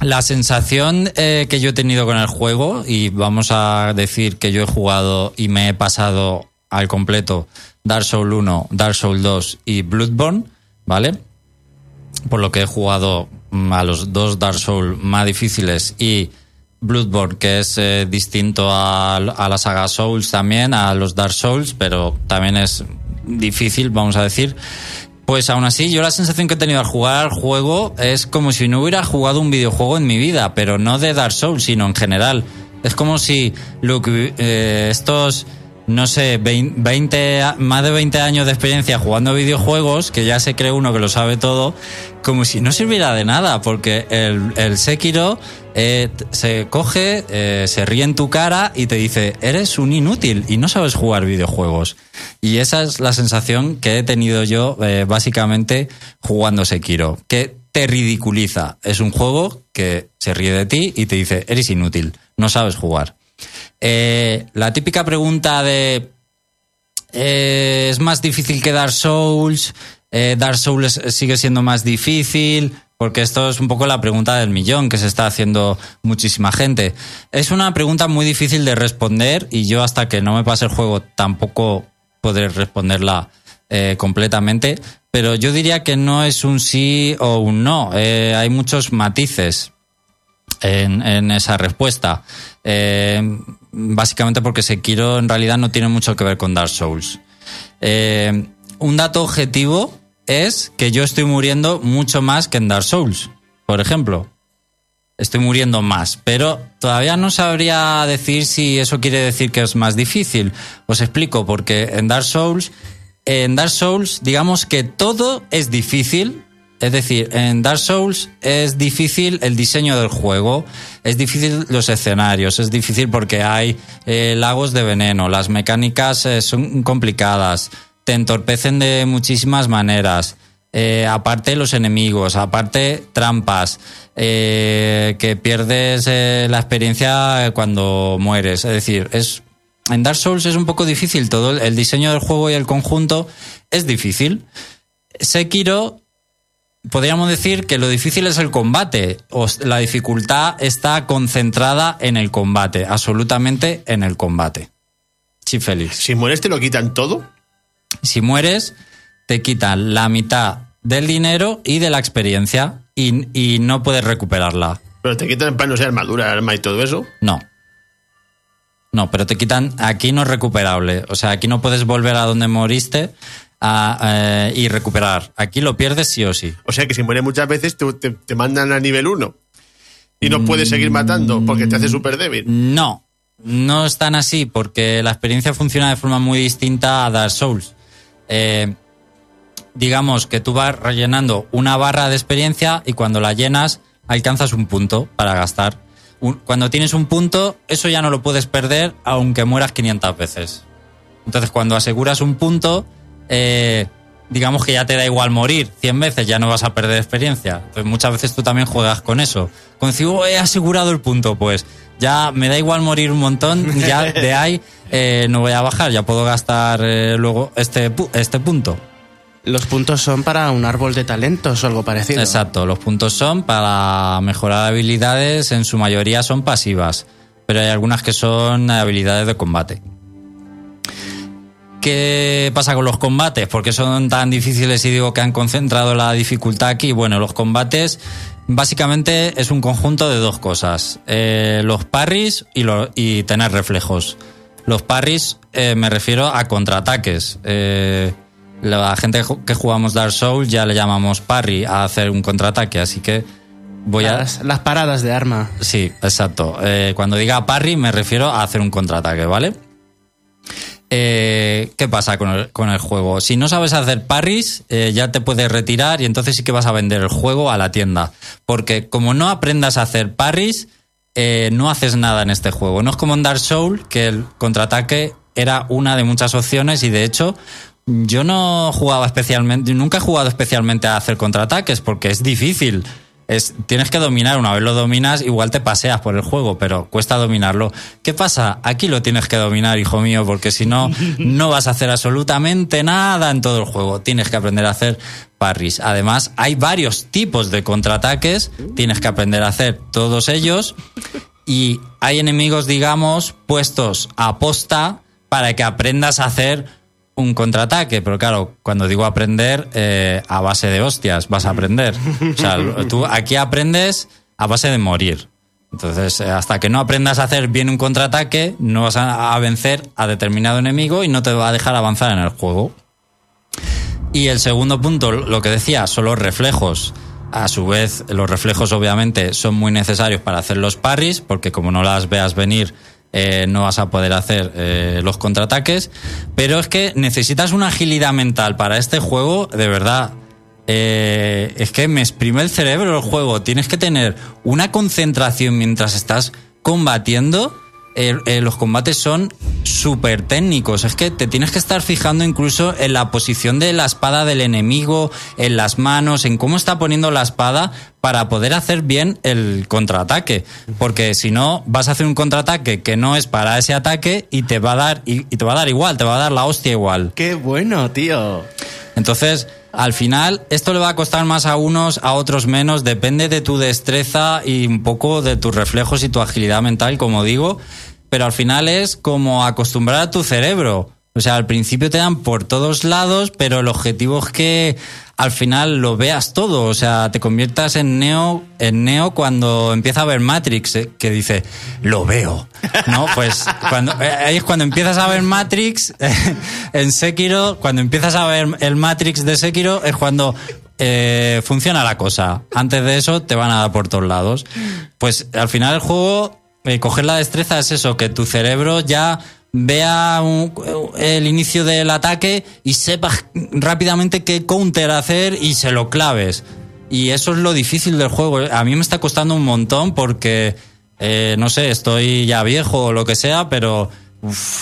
la sensación eh, que yo he tenido con el juego, y vamos a decir que yo he jugado y me he pasado al completo Dark Souls 1, Dark Souls 2 y Bloodborne, ¿vale? Por lo que he jugado mm, a los dos Dark Souls más difíciles y Bloodborne, que es eh, distinto a, a, la saga Souls también, a los Dark Souls, pero también es difícil, vamos a decir. Pues aún así, yo la sensación que he tenido al jugar al juego es como si no hubiera jugado un videojuego en mi vida, pero no de Dark Souls, sino en general. Es como si lo que, eh, estos no sé, 20, más de 20 años de experiencia jugando videojuegos, que ya se cree uno que lo sabe todo, como si no sirviera de nada, porque el, Sekiro eh, se coge, eh, se ríe en tu cara y te dice, eres un inútil y no sabes jugar videojuegos. Y esa es la sensación que he tenido yo eh, básicamente jugando Sekiro, que te ridiculiza. Es un juego que se ríe de ti y te dice, eres inútil, no sabes jugar. Eh, la típica pregunta de eh, ¿es más difícil que Dark Souls? Eh, Dark Souls sigue siendo más difícil, porque esto es un poco la pregunta del millón que se está haciendo muchísima gente. Es una pregunta muy difícil de responder y yo hasta que no me pase el juego tampoco podré responderla completamente, pero yo diría que no es un sí o un no, hay muchos matices en, esa respuesta. Eh, básicamente porque Sekiro en realidad no tiene mucho que ver con Dark Souls. Eh, un dato objetivo es que yo estoy muriendo mucho más que en Dark Souls, por ejemplo. Estoy muriendo más, pero todavía no sabría decir si eso quiere decir que es más difícil. Os explico, porque en Dark Souls, en Dark Souls, digamos que todo es difícil, es decir, en Dark Souls es difícil el diseño del juego, es difícil los escenarios, es difícil porque hay eh, lagos de veneno, las mecánicas eh, son complicadas, te entorpecen de muchísimas maneras. Eh, aparte los enemigos, aparte trampas, que pierdes la experiencia cuando mueres. Es decir, es en Dark Souls es un poco difícil todo el diseño del juego y el conjunto es difícil. Sekiro podríamos decir que lo difícil es el combate. la dificultad está concentrada en el combate, absolutamente en el combate. Sí, Félix. Si mueres, te lo quitan todo. Si mueres, te quitan la mitad del dinero y de la experiencia y, no puedes recuperarla. ¿Pero te quitan para no ser armadura, arma y todo eso? No. No, pero te quitan. Aquí no es recuperable. O sea, aquí no puedes volver a donde moriste a, eh, y recuperar. Aquí lo pierdes sí o sí. O sea que si mueres muchas veces te, te, mandan a nivel 1 y no puedes seguir matando porque te hace súper débil. No, no es tan así porque la experiencia funciona de forma muy distinta a Dark Souls. Eh, digamos que tú vas rellenando una barra de experiencia y cuando la llenas alcanzas un punto para gastar. Cuando tienes un punto, eso ya no lo puedes perder aunque mueras 500 veces. Entonces, cuando aseguras un punto, eh, digamos que ya te da igual morir 100 veces, ya no vas a perder experiencia. Entonces muchas veces tú también juegas con eso. Con oh, he asegurado el punto, pues ya me da igual morir un montón, ya [LAUGHS] de ahí eh, no voy a bajar, ya puedo gastar eh, luego este, este punto. Los puntos son para un árbol de talentos o algo parecido. Exacto, los puntos son para mejorar habilidades, en su mayoría son pasivas, pero hay algunas que son habilidades de combate. ¿Qué pasa con los combates? ¿Por qué son tan difíciles y digo que han concentrado la dificultad aquí? Bueno, los combates básicamente es un conjunto de dos cosas. Eh, los parries y, lo- y tener reflejos. Los parries eh, me refiero a contraataques. Eh, la gente que jugamos Dark Souls ya le llamamos parry a hacer un contraataque, así que voy a... Las, las paradas de arma. Sí, exacto. Cuando diga parry me refiero a hacer un contraataque, ¿vale? Eh, ¿Qué pasa con el, juego? Si no sabes hacer parries, eh, ya te puedes retirar y entonces sí que vas a vender el juego a la tienda. Porque como no aprendas a hacer parries, eh, no haces nada en este juego. No es como en Dark Souls, que el contraataque era una de muchas opciones y de hecho yo no jugaba especialmente, nunca he jugado especialmente a hacer contraataques porque es difícil. Es, tienes que dominar, una vez lo dominas, igual te paseas por el juego, pero cuesta dominarlo. ¿Qué pasa? Aquí lo tienes que dominar, hijo mío, porque si no, [LAUGHS] no vas a hacer absolutamente nada en todo el juego. Tienes que aprender a hacer parries. Además, hay varios tipos de contraataques, tienes que aprender a hacer todos ellos. Y hay enemigos, digamos, puestos a posta para que aprendas a hacer un contraataque, pero claro, cuando digo aprender, eh, a base de hostias vas a aprender. O sea, tú aquí aprendes a base de morir. Entonces, eh, hasta que no aprendas a hacer bien un contraataque, no vas a, a vencer a determinado enemigo y no te va a dejar avanzar en el juego. Y el segundo punto, lo que decía, son los reflejos. A su vez, los reflejos obviamente son muy necesarios para hacer los parries, porque como no las veas venir, eh, no vas a poder hacer eh, los contraataques. Pero es que necesitas una agilidad mental para este juego, de verdad. Eh, es que me exprime el cerebro el juego. Tienes que tener una concentración mientras estás combatiendo. Eh, eh, los combates son súper técnicos. Es que te tienes que estar fijando incluso en la posición de la espada del enemigo, en las manos, en cómo está poniendo la espada para poder hacer bien el contraataque. Porque si no, vas a hacer un contraataque que no es para ese ataque y te va a dar, y, y te va a dar igual, te va a dar la hostia igual. ¡Qué bueno, tío! Entonces, al final, esto le va a costar más a unos, a otros menos, depende de tu destreza y un poco de tus reflejos y tu agilidad mental, como digo, pero al final es como acostumbrar a tu cerebro. O sea, al principio te dan por todos lados, pero el objetivo es que al final lo veas todo. O sea, te conviertas en Neo, en Neo cuando empieza a ver Matrix, eh, que dice, lo veo. ¿No? [LAUGHS] Pues cuando, eh, ahí es cuando empiezas a ver Matrix en Sekiro, cuando empiezas a ver el Matrix de Sekiro, es cuando eh, funciona la cosa. Antes de eso te van a dar por todos lados. Pues al final el juego, eh, coger la destreza es eso, que tu cerebro ya vea el inicio del ataque y sepas rápidamente qué counter hacer y se lo claves. Y eso es lo difícil del juego. A mí me está costando un montón porque, eh, no sé, estoy ya viejo o lo que sea, pero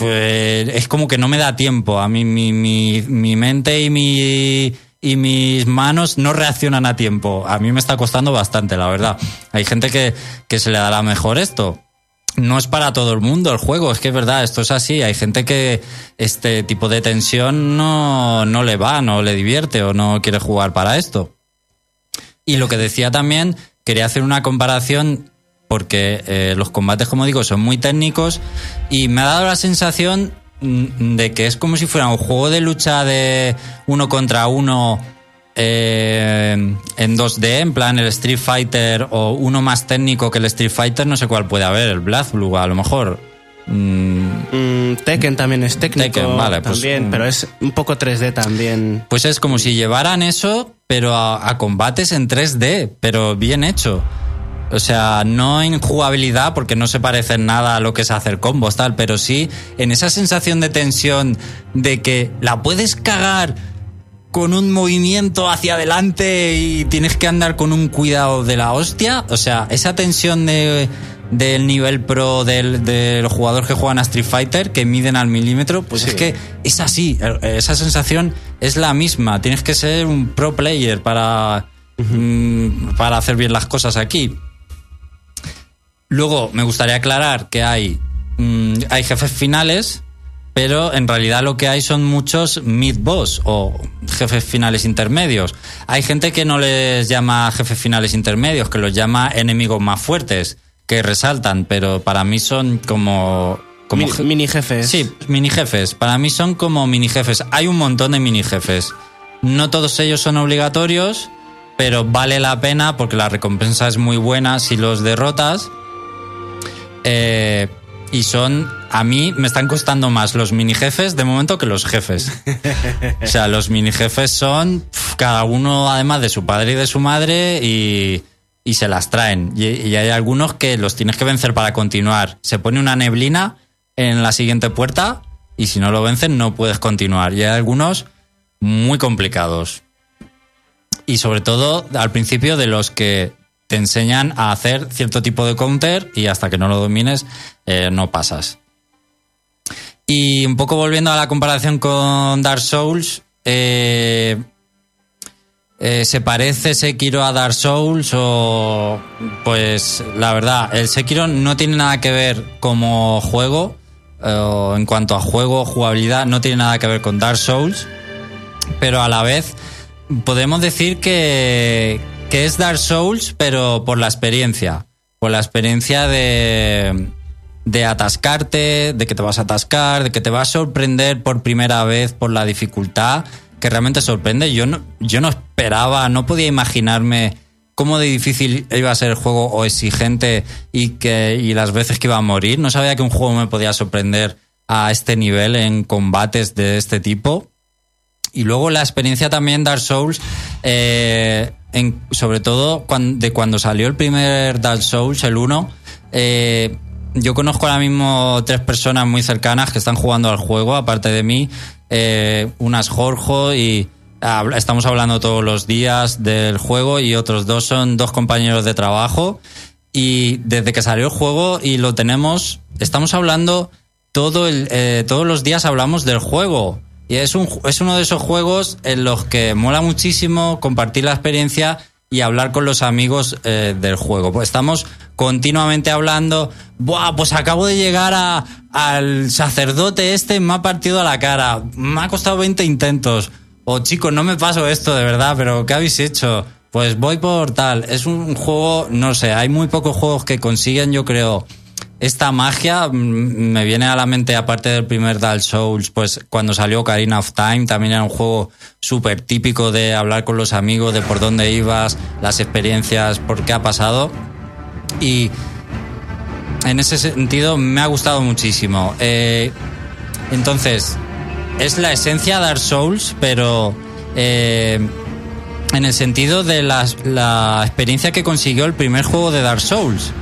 eh, es como que no me da tiempo. A mí mi, mi, mi mente y mi y mis manos no reaccionan a tiempo. A mí me está costando bastante, la verdad. Hay gente que, que se le dará mejor esto no es para todo el mundo el juego, es que es verdad, esto es así. Hay gente que este tipo de tensión no, no le va, no le divierte o no quiere jugar para esto. Y lo que decía también, quería hacer una comparación porque eh, los combates, como digo, son muy técnicos y me ha dado la sensación mm, de que es como si fuera un juego de lucha de uno contra uno eh, en 2D, en plan el Street Fighter o uno más técnico que el Street Fighter, no sé cuál puede haber, el Blast Blue a lo mejor. Mm, Mm, Tekken también es técnico. Tekken, vale, pues, también, mm. pero es un poco 3D también. Pues es como si llevaran eso, pero a, a combates en 3D, pero bien hecho. O sea, no en jugabilidad, porque no se parece en nada a lo que es hacer combos, tal, pero sí en esa sensación de tensión de que la puedes cagar con un movimiento hacia adelante y tienes que andar con un cuidado de la hostia. O sea, esa tensión de, del nivel pro del, de los jugadores que juegan a Street Fighter, que miden al milímetro, pues es que es así. Esa sensación es la misma. Tienes que ser un pro player para, mm, para hacer bien las cosas aquí. Luego, me gustaría aclarar que hay, mm, hay jefes finales, pero en realidad lo que hay son muchos mid-boss o jefes finales intermedios. Hay gente que no les llama jefes finales intermedios, que los llama enemigos más fuertes, que resaltan, pero para mí son como como Mi- je- mini jefes. Sí, mini jefes. Para mí son como mini jefes. Hay un montón de mini jefes. No todos ellos son obligatorios, pero vale la pena porque la recompensa es muy buena si los derrotas. Eh, y son, a mí me están costando más los mini jefes de momento que los jefes. [LAUGHS] o sea, los mini jefes son pf, cada uno además de su padre y de su madre y, y se las traen. Y, y hay algunos que los tienes que vencer para continuar. Se pone una neblina en la siguiente puerta y si no lo vencen no puedes continuar. Y hay algunos muy complicados. Y sobre todo al principio de los que te enseñan a hacer cierto tipo de counter y hasta que no lo domines eh, no pasas. Y un poco volviendo a la comparación con Dark Souls, eh, eh, ¿se parece Sekiro a Dark Souls o...? Pues la verdad, el Sekiro no tiene nada que ver como juego, en cuanto a juego, jugabilidad, no tiene nada que ver con Dark Souls, pero a la vez podemos decir que, que es Dark Souls, pero por la experiencia. Por la experiencia de, de atascarte, de que te vas a atascar, de que te vas a sorprender por primera vez por la dificultad, que realmente sorprende. Yo no, yo no esperaba, no podía imaginarme cómo de difícil iba a ser el juego o exigente y, que, y las veces que iba a morir. No sabía que un juego me podía sorprender a este nivel en combates de este tipo. Y luego la experiencia también Dark Souls, eh, sobre todo cuan- de cuando salió el primer Dark Souls, el 1, eh, yo conozco ahora mismo tres personas muy cercanas que están jugando al juego, aparte de mí, eh, unas Jorge y estamos hablando todos los días del juego y otros dos son dos compañeros de trabajo y desde que salió el juego y lo tenemos, estamos hablando todo el, eh, todos los días hablamos del juego. Y es, un, es uno de esos juegos en los que mola muchísimo compartir la experiencia y hablar con los amigos eh, del juego. Pues estamos continuamente hablando, Buah, pues acabo de llegar a, al sacerdote este, me ha partido a la cara, me ha costado 20 intentos. O chicos, no me paso esto de verdad, pero ¿qué habéis hecho? Pues voy por tal. Es un juego, no sé, hay muy pocos juegos que consiguen, yo creo, esta magia. Me viene a la mente, aparte del primer Dark Souls, pues cuando salió Ocarina of Time, también era un juego súper típico de hablar con los amigos, de por dónde ibas, las experiencias, por qué ha pasado. Y en ese sentido me ha gustado muchísimo. Eh, entonces, es la esencia Dark Souls, pero eh, en el sentido de la experiencia que consiguió el primer juego de Dark Souls.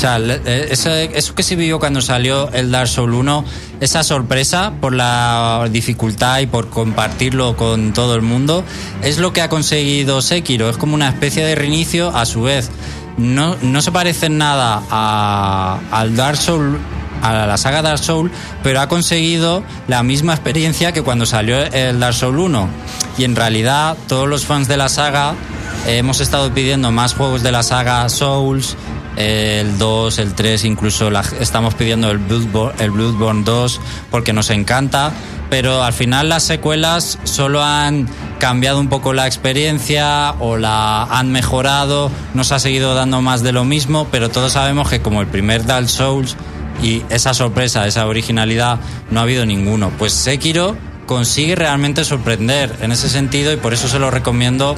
O sea, eh, eso, que se vivió cuando salió el Dark Souls 1, esa sorpresa por la dificultad y por compartirlo con todo el mundo, es lo que ha conseguido Sekiro. Es como una especie de reinicio, a su vez. No, no se parece nada a- al Dark Souls a la saga Dark Souls, pero ha conseguido la misma experiencia que cuando salió el Dark Souls 1. Y en realidad, todos los fans de la saga hemos estado pidiendo más juegos de la saga Souls, el 2, el 3, incluso la- estamos pidiendo el Bloodborne, el Bloodborne 2 porque nos encanta, pero al final las secuelas solo han cambiado un poco la experiencia o la han mejorado, nos ha seguido dando más de lo mismo, pero todos sabemos que como el primer Dark Souls y esa sorpresa, esa originalidad, no ha habido ninguno. Pues Sekiro consigue realmente sorprender en ese sentido y por eso se lo recomiendo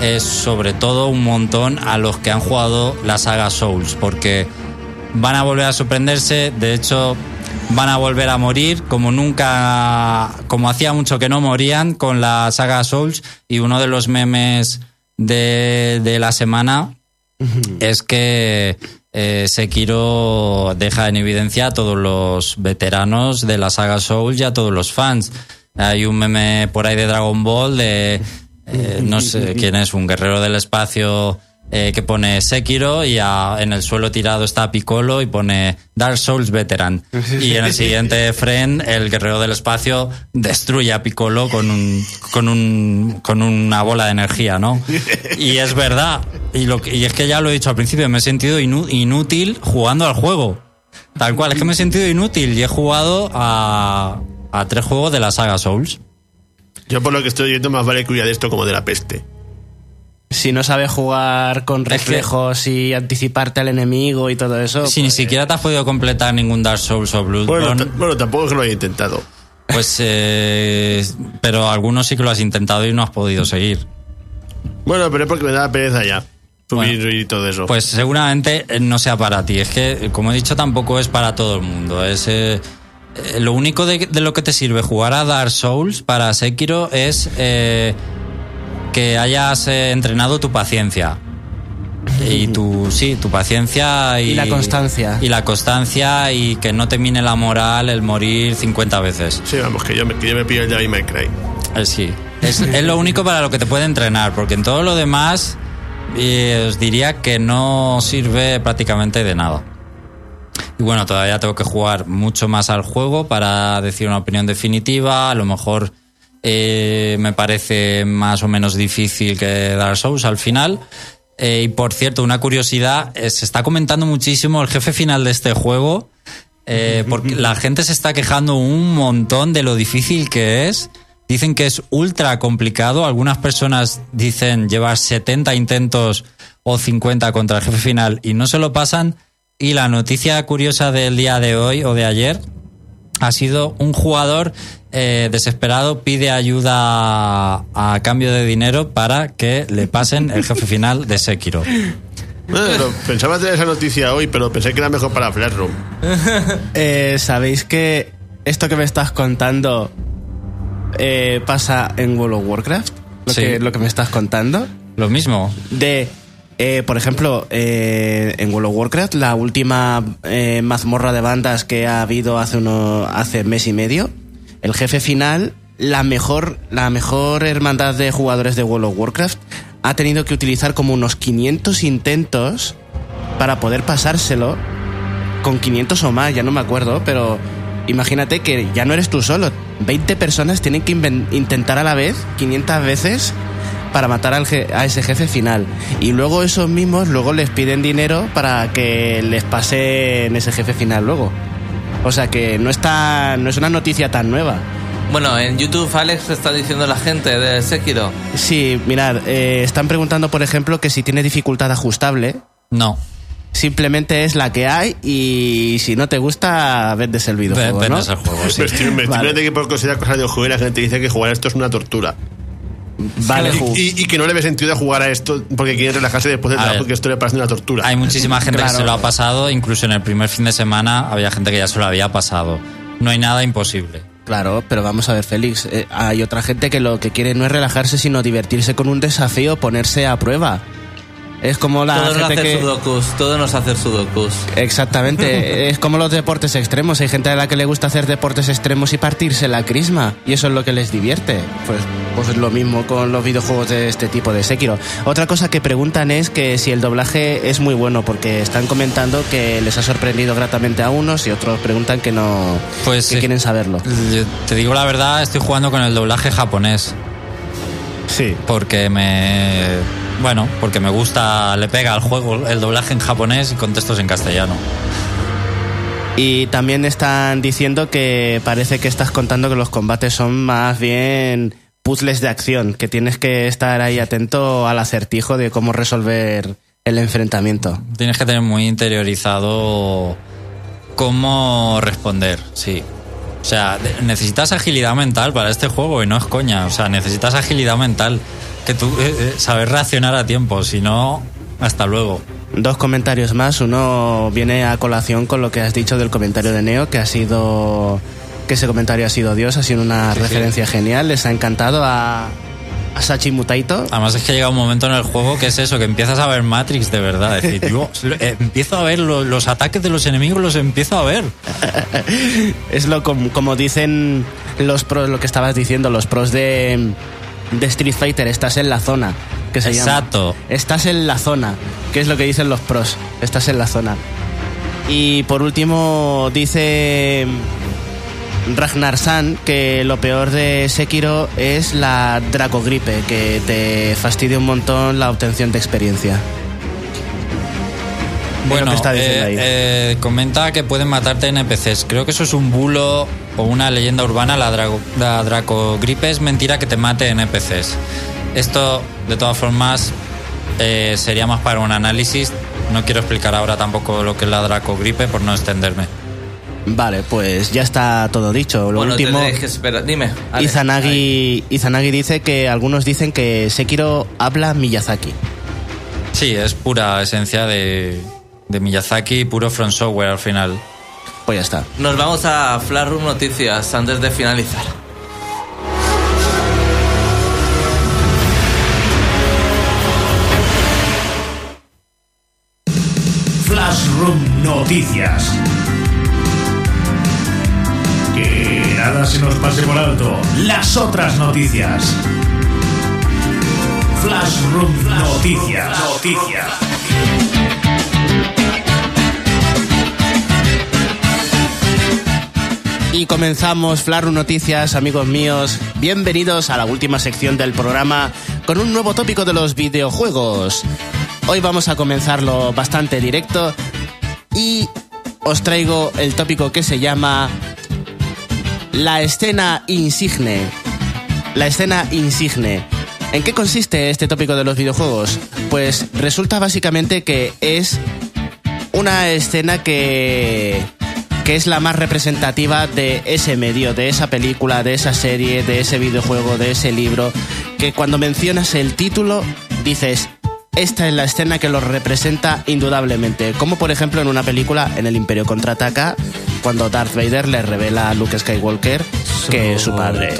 eh, sobre todo un montón a los que han jugado la saga Souls, porque van a volver a sorprenderse, de hecho van a volver a morir como nunca, como hacía mucho que no morían con la saga Souls y uno de los memes de, de la semana es que eh, Sekiro deja en evidencia a todos los veteranos de la saga Souls y a todos los fans. Hay un meme por ahí de Dragon Ball de eh, no sé [LAUGHS] quién es, un guerrero del espacio eh, que pone Sekiro y a- en el suelo tirado está Piccolo y pone Dark Souls Veteran. [LAUGHS] Y en el siguiente frame el guerrero del espacio destruye a Piccolo con un, con un, con una bola de energía, ¿no? [LAUGHS] Y es verdad. Y, lo, y es que ya lo he dicho al principio, me he sentido inú- inútil jugando al juego. Tal cual, es que me he sentido inútil y he jugado a, a tres juegos de la saga Souls. Yo por lo que estoy oyendo más vale que huya de esto como de la peste. Si no sabes jugar con reflejos y anticiparte al enemigo y todo eso. Si ni pues, siquiera te has podido completar ningún Dark Souls o Bueno, Bloodborne, bueno, tampoco es que lo haya intentado. pues. eh, pero algunos sí que lo has intentado y no has podido seguir. Bueno, pero es porque me da pereza ya. Subir Bueno, y todo eso. Pues seguramente no sea para ti. Es que, como he dicho, tampoco es para todo el mundo. Es. eh, eh, lo único de, de lo que te sirve jugar a Dark Souls para Sekiro es eh, que hayas eh, entrenado tu paciencia. Y tu, sí, tu paciencia y, Y la constancia. Y la constancia y que no te mine la moral el morir 50 veces. Sí, vamos, que yo me, que yo me pillo May Cry. Eh, sí. Es, es lo único para lo que te puede entrenar, porque en todo lo demás eh, os diría que no sirve prácticamente de nada. Y bueno, todavía tengo que jugar mucho más al juego para decir una opinión definitiva. A lo mejor eh, me parece más o menos difícil que Dark Souls al final. Eh, y por cierto, una curiosidad, eh, se está comentando muchísimo el jefe final de este juego. porque la gente se está quejando un montón de lo difícil que es. Dicen que es ultra complicado. Algunas personas dicen llevar 70 intentos o 50 contra el jefe final y no se lo pasan. Y la noticia curiosa del día de hoy o de ayer ha sido un jugador eh, desesperado pide ayuda a, a cambio de dinero para que le pasen el jefe final de Sekiro. Bueno, pensaba tener esa noticia hoy, pero pensé que era mejor para Flashroom. [LAUGHS] eh, Sabéis que esto que me estás contando eh, pasa en World of Warcraft. Lo, Sí. que, lo que me estás contando. Lo mismo. De, eh, por ejemplo, eh, en World of Warcraft, la última eh, mazmorra de bandas que ha habido hace, uno, hace mes y medio, el jefe final, la mejor, la mejor hermandad de jugadores de World of Warcraft, ha tenido que utilizar como unos 500 intentos para poder pasárselo, con 500 o más, ya no me acuerdo, pero imagínate que ya no eres tú solo, 20 personas tienen que intentar a la vez, 500 veces, para matar al je- a ese jefe final. Y luego esos mismos luego les piden dinero para que les pasen ese jefe final luego. O sea que no está no es una noticia tan nueva. Bueno, en YouTube Alex está diciendo la gente de Sekiro. Sí, mirad, eh, están preguntando por ejemplo que si tiene dificultad ajustable. No. Simplemente es la que hay y si no te gusta, vendes el videojuego, Ve- ¿no? vendes el juego, sí. [LAUGHS] Me estoy, me estoy Vale. viendo que por considerar cosas de juego la gente dice que jugar esto es una tortura. Vale, Y, Ju. y- y que no le ve sentido a jugar a esto porque quieren relajarse después del A trabajo ver. que esto le parece una tortura. Hay muchísima gente Claro. que se lo ha pasado, incluso en el primer fin de semana había gente que ya se lo había pasado. No hay nada imposible. Claro, pero vamos a ver, Félix. eh, hay otra gente que lo que quiere no es relajarse, sino divertirse con un desafío, ponerse a prueba. Es como la Todos gente hacer que. sudokus, todos nos hacer sudokus. Exactamente, [LAUGHS] es como los deportes extremos. Hay gente a la que le gusta hacer deportes extremos y partirse la crisma, y eso es lo que les divierte. Pues, pues es lo mismo con los videojuegos de este tipo de Sekiro. Otra cosa que preguntan es que si el doblaje es muy bueno, porque están comentando que les ha sorprendido gratamente a unos y otros preguntan que no. Pues que sí. quieren saberlo. Yo te digo la verdad, estoy jugando con el doblaje japonés. Sí. Porque me. Bueno, porque me gusta, le pega al juego el doblaje en japonés y con textos en castellano. Y también están diciendo que parece que estás contando que los combates son más bien puzzles de acción, que tienes que estar ahí atento al acertijo de cómo resolver el enfrentamiento. Tienes que tener muy interiorizado cómo responder, sí. O sea, necesitas agilidad mental para este juego y no es coña. O sea, necesitas agilidad mental. Que tú eh, eh, saber reaccionar a tiempo, si no, hasta luego. Dos comentarios más. Uno viene a colación con lo que has dicho del comentario de Neo, que ha sido. que ese comentario ha sido Dios, ha sido una referencia genial. Les ha encantado a. a Sachi Mutaito. Además es que llega un momento en el juego que es eso, que empiezas a ver Matrix de verdad. Es decir, [LAUGHS] eh, empiezo a ver lo- los ataques de los enemigos, los empiezo a ver. [LAUGHS] Es lo com- como dicen los pros, lo que estabas diciendo, los pros de, de Street Fighter, estás en la zona, que se llama. Exacto. Estás en la zona, que es lo que dicen los pros, estás en la zona. Y por último dice Ragnar San que lo peor de Sekiro es la Dracogripe, que te fastidia un montón la obtención de experiencia. Bueno, está diciendo eh, ahí. eh, comenta que pueden matarte NPCs. Creo que eso es un bulo o una leyenda urbana. La, drago, la dracogripe es mentira que te mate NPCs. Esto, de todas formas, eh, sería más para un análisis. No quiero explicar ahora tampoco lo que es la Dracogripe por no extenderme. Vale, pues ya está todo dicho. Lo bueno, último, que esperar. Dime. Ale. Izanagi, Izanagi dice que algunos dicen que Sekiro habla Miyazaki. Sí, es pura esencia de, de Miyazaki, puro From Software al final. Pues ya está. Nos vamos a Flash Room Noticias antes de finalizar. Flashroom Noticias. Que nada se nos pase por alto. Las otras noticias. Flashroom Noticias. Noticias. Comenzamos Flarru Noticias, amigos míos. Bienvenidos a la última sección del programa con un nuevo tópico de los videojuegos. Hoy vamos a comenzarlo bastante directo y os traigo el tópico que se llama la escena insigne. La escena insigne. ¿En qué consiste este tópico de los videojuegos? Pues resulta básicamente que es una escena que que es la más representativa de ese medio, de esa película, de esa serie, de ese videojuego, de ese libro, que cuando mencionas el título dices, esta es la escena que lo representa indudablemente, como por ejemplo en una película, en El Imperio Contraataca, cuando Darth Vader le revela a Luke Skywalker que es su padre.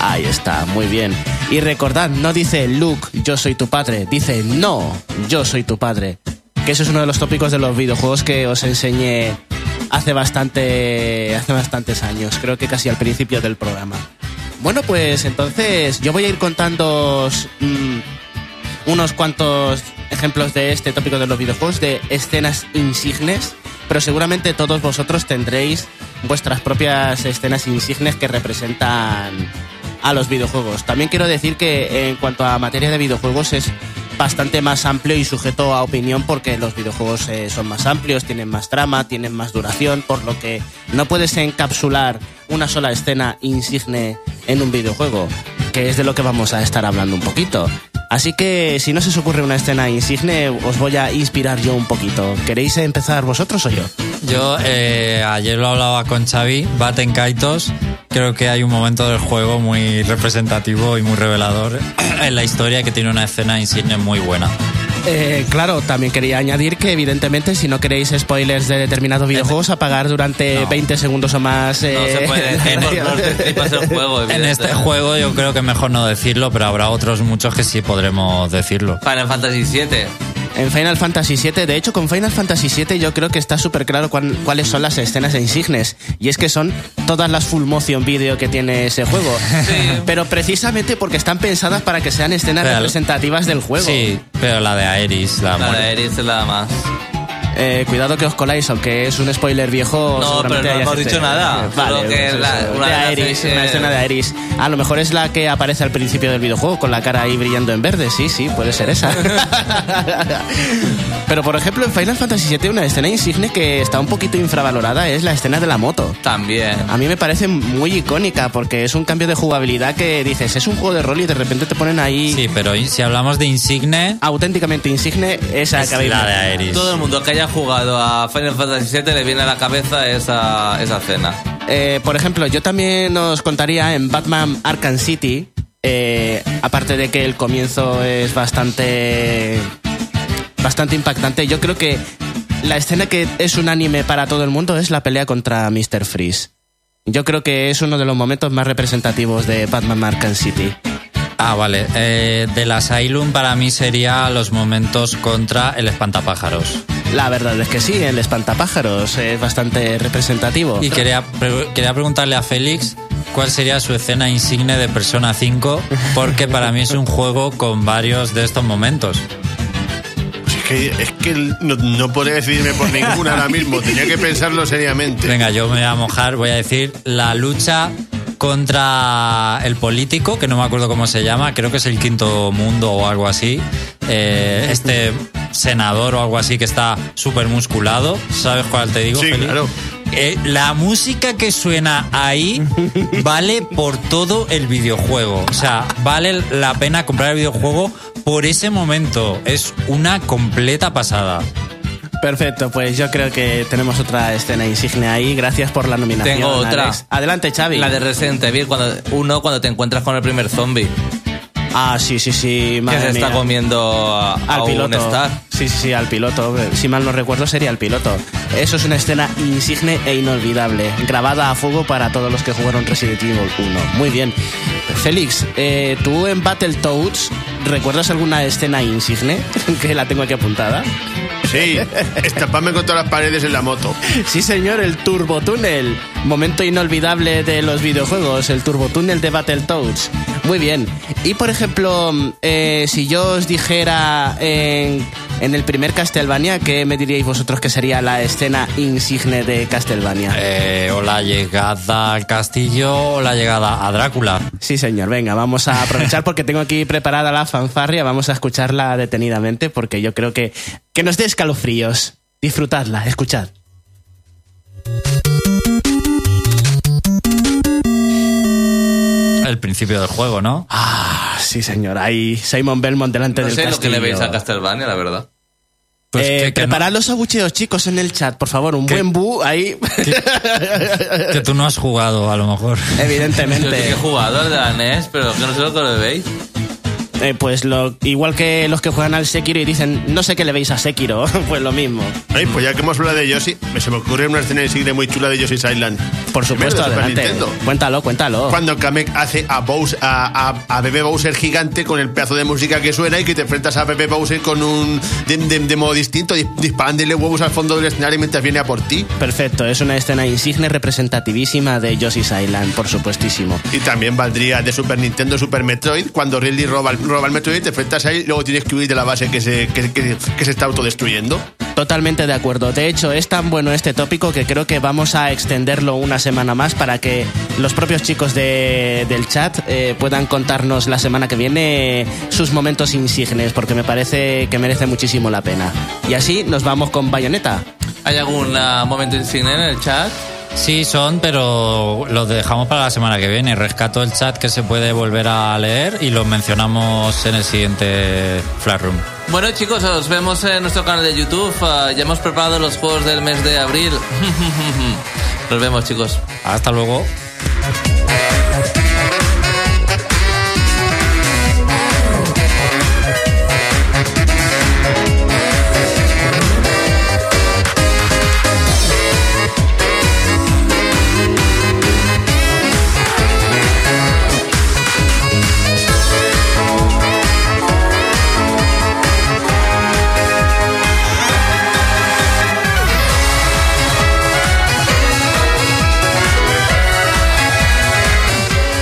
Ahí está, muy bien. Y recordad, no dice Luke, yo soy tu padre, dice no, yo soy tu padre. Que eso es uno de los tópicos de los videojuegos que os enseñé hace bastante hace bastantes años, creo que casi al principio del programa. Bueno, pues entonces yo voy a ir contando unos cuantos ejemplos de este tópico de los videojuegos, de escenas insignes, pero seguramente todos vosotros tendréis vuestras propias escenas insignes que representan a los videojuegos. También quiero decir que en cuanto a materia de videojuegos es bastante más amplio y sujeto a opinión porque los videojuegos eh, son más amplios, tienen más trama, tienen más duración, por lo que no puedes encapsular una sola escena insigne en un videojuego, que es de lo que vamos a estar hablando un poquito. Así que si no se os ocurre una escena insigne, os voy a inspirar yo un poquito. ¿Queréis empezar vosotros o yo? Yo eh, ayer lo hablaba con Xavi, Baten Kaitos. Creo que hay un momento del juego muy representativo y muy revelador en la historia que tiene una escena insigne muy buena. Eh, claro, también quería añadir que evidentemente si no queréis spoilers de determinados videojuegos apagar durante No. 20 segundos o más. No eh, se puede decir por [LAUGHS] no el juego. [LAUGHS] En este juego yo creo que mejor no decirlo, pero habrá otros muchos que sí podremos decirlo. Final Fantasy VII. En Final Fantasy VII, de hecho con Final Fantasy VII yo creo que está súper claro cuán- cuáles son las escenas insignes. Y es que son todas las full motion video que tiene ese juego. Pero precisamente porque están pensadas para que sean escenas Pero- representativas del juego. Sí, pero la de Aeris, la, La de Eris es la más. Eh, cuidado que os coláis, aunque es un spoiler viejo. No, pero no hemos dicho nada. Vale, que pues la- una de Aeris, una escena de Aeris. A lo mejor es la que aparece al principio del videojuego, con la cara ahí brillando en verde. Sí, sí, puede ser esa. [LAUGHS] pero por ejemplo, en Final Fantasy VII, una escena insigne que está un poquito infravalorada es la escena de la moto. También. A mí me parece muy icónica porque es un cambio de jugabilidad que dices, es un juego de rol y de repente te ponen ahí Sí, pero si hablamos de Insigne, auténticamente insigne esa es que la de. Aeris. Todo el mundo que haya jugado a Final Fantasy VII le viene a la cabeza esa, esa escena. Eh, por ejemplo, yo también os contaría en Batman Arkham City, eh, aparte de que el comienzo es bastante bastante impactante, yo creo que la escena que es unánime para todo el mundo es la pelea contra Mr. Freeze. Yo creo que es uno de los momentos más representativos de Batman Arkham City. Ah, vale. Eh, del Asylum para mí sería los momentos contra el espantapájaros. La verdad es que sí, el espantapájaros es bastante representativo. Y quería, pre- quería preguntarle a Félix cuál sería su escena insigne de Persona 5, porque para mí es un juego con varios de estos momentos. Pues es que, es que no, no podría decidirme por ninguna ahora mismo. Tenía que pensarlo seriamente. Venga, yo me voy a mojar, voy a decir la lucha contra el político, que no me acuerdo cómo se llama, creo que es el quinto mundo o algo así. Eh, este senador o algo así que está súper musculado, ¿sabes cuál te digo? Sí, claro. eh, la música que suena ahí [LAUGHS] vale por todo el videojuego. O sea, vale la pena comprar el videojuego por ese momento. Es una completa pasada. Perfecto, pues yo creo que tenemos otra escena insignia ahí. Gracias por la nominación. Tengo otra. Alex. Adelante, Xavi. La de Resident Evil, cuando, uno cuando te encuentras con el primer zombie. Ah, sí, sí, sí. Que madre se está mía. comiendo a, al a piloto. un Star. Sí, sí, sí, al piloto. Si mal no recuerdo, sería el piloto. Eso es una escena insigne e inolvidable, grabada a fuego para todos los que jugaron Resident Evil 1. Muy bien. Félix, eh, tú en Battletoads, ¿recuerdas alguna escena insigne? [LAUGHS] que la tengo aquí apuntada. Sí, [LAUGHS] estamparme contra las paredes en la moto. Sí, señor, el turbotúnel. Momento inolvidable de los videojuegos, el turbotúnel de Battletoads. Muy bien. Y por ejemplo, eh, si yo os dijera en, en el primer Castlevania, ¿qué me diríais vosotros que sería la escena insigne de Castlevania? Eh, o la llegada al castillo o la llegada a Drácula. Sí, señor. Venga, vamos a aprovechar porque tengo aquí preparada la fanfarria. Vamos a escucharla detenidamente porque yo creo que, que nos dé escalofríos. Disfrutadla, escuchad. El principio del juego, ¿no? Ah, sí, señor. Ahí Simon Belmont delante No del sé lo que le veis a Castlevania, la verdad. Pues Eh, que, que no- preparad los abucheos, chicos, en el chat, por favor. Un ¿Qué? buen bu ahí. que tú no has jugado, a lo mejor. Yo sí que he Evidentemente. jugado al de la NES, pero que no sé lo que le veis. Eh, pues lo, igual que los que juegan al Sekiro y dicen, no sé qué le veis a Sekiro, [LAUGHS] pues lo mismo. Ay, pues ya que hemos hablado de Yoshi, me se me ocurre una escena insigne muy chula de Yoshi's Island. Por supuesto, de Super adelante. Nintendo. Cuéntalo, cuéntalo. Cuando Kamek hace a, Bowser, a, a, a Bebé Bowser gigante con el pedazo de música que suena y que te enfrentas a Bebé Bowser con un de, de- de modo distinto, dis- disparándole huevos al fondo del escenario mientras viene a por ti. Perfecto, es una escena insigne representativísima de Yoshi's Island, por supuestísimo. Y también valdría de Super Nintendo Super Metroid, cuando Ridley roba, el- roba el te enfrentas ahí luego tienes que huir de la base que se, que, que- que se está autodestruyendo. Totalmente de acuerdo. De hecho, es tan bueno este tópico que creo que vamos a extenderlo una semana más para que los propios chicos de- del chat eh, puedan contarnos la semana que viene sus momentos insignes, porque me parece que merece muchísimo la pena. Y así nos vamos con Bayonetta. ¿Hay algún ah, momento insigne en el chat? Sí, son, pero los dejamos para la semana que viene. Rescato el chat que se puede volver a leer y los mencionamos en el siguiente Flash Room. Bueno chicos, os vemos en nuestro canal de YouTube. Ah, ya hemos preparado los juegos del mes de abril. [LAUGHS] Nos vemos chicos. Hasta luego.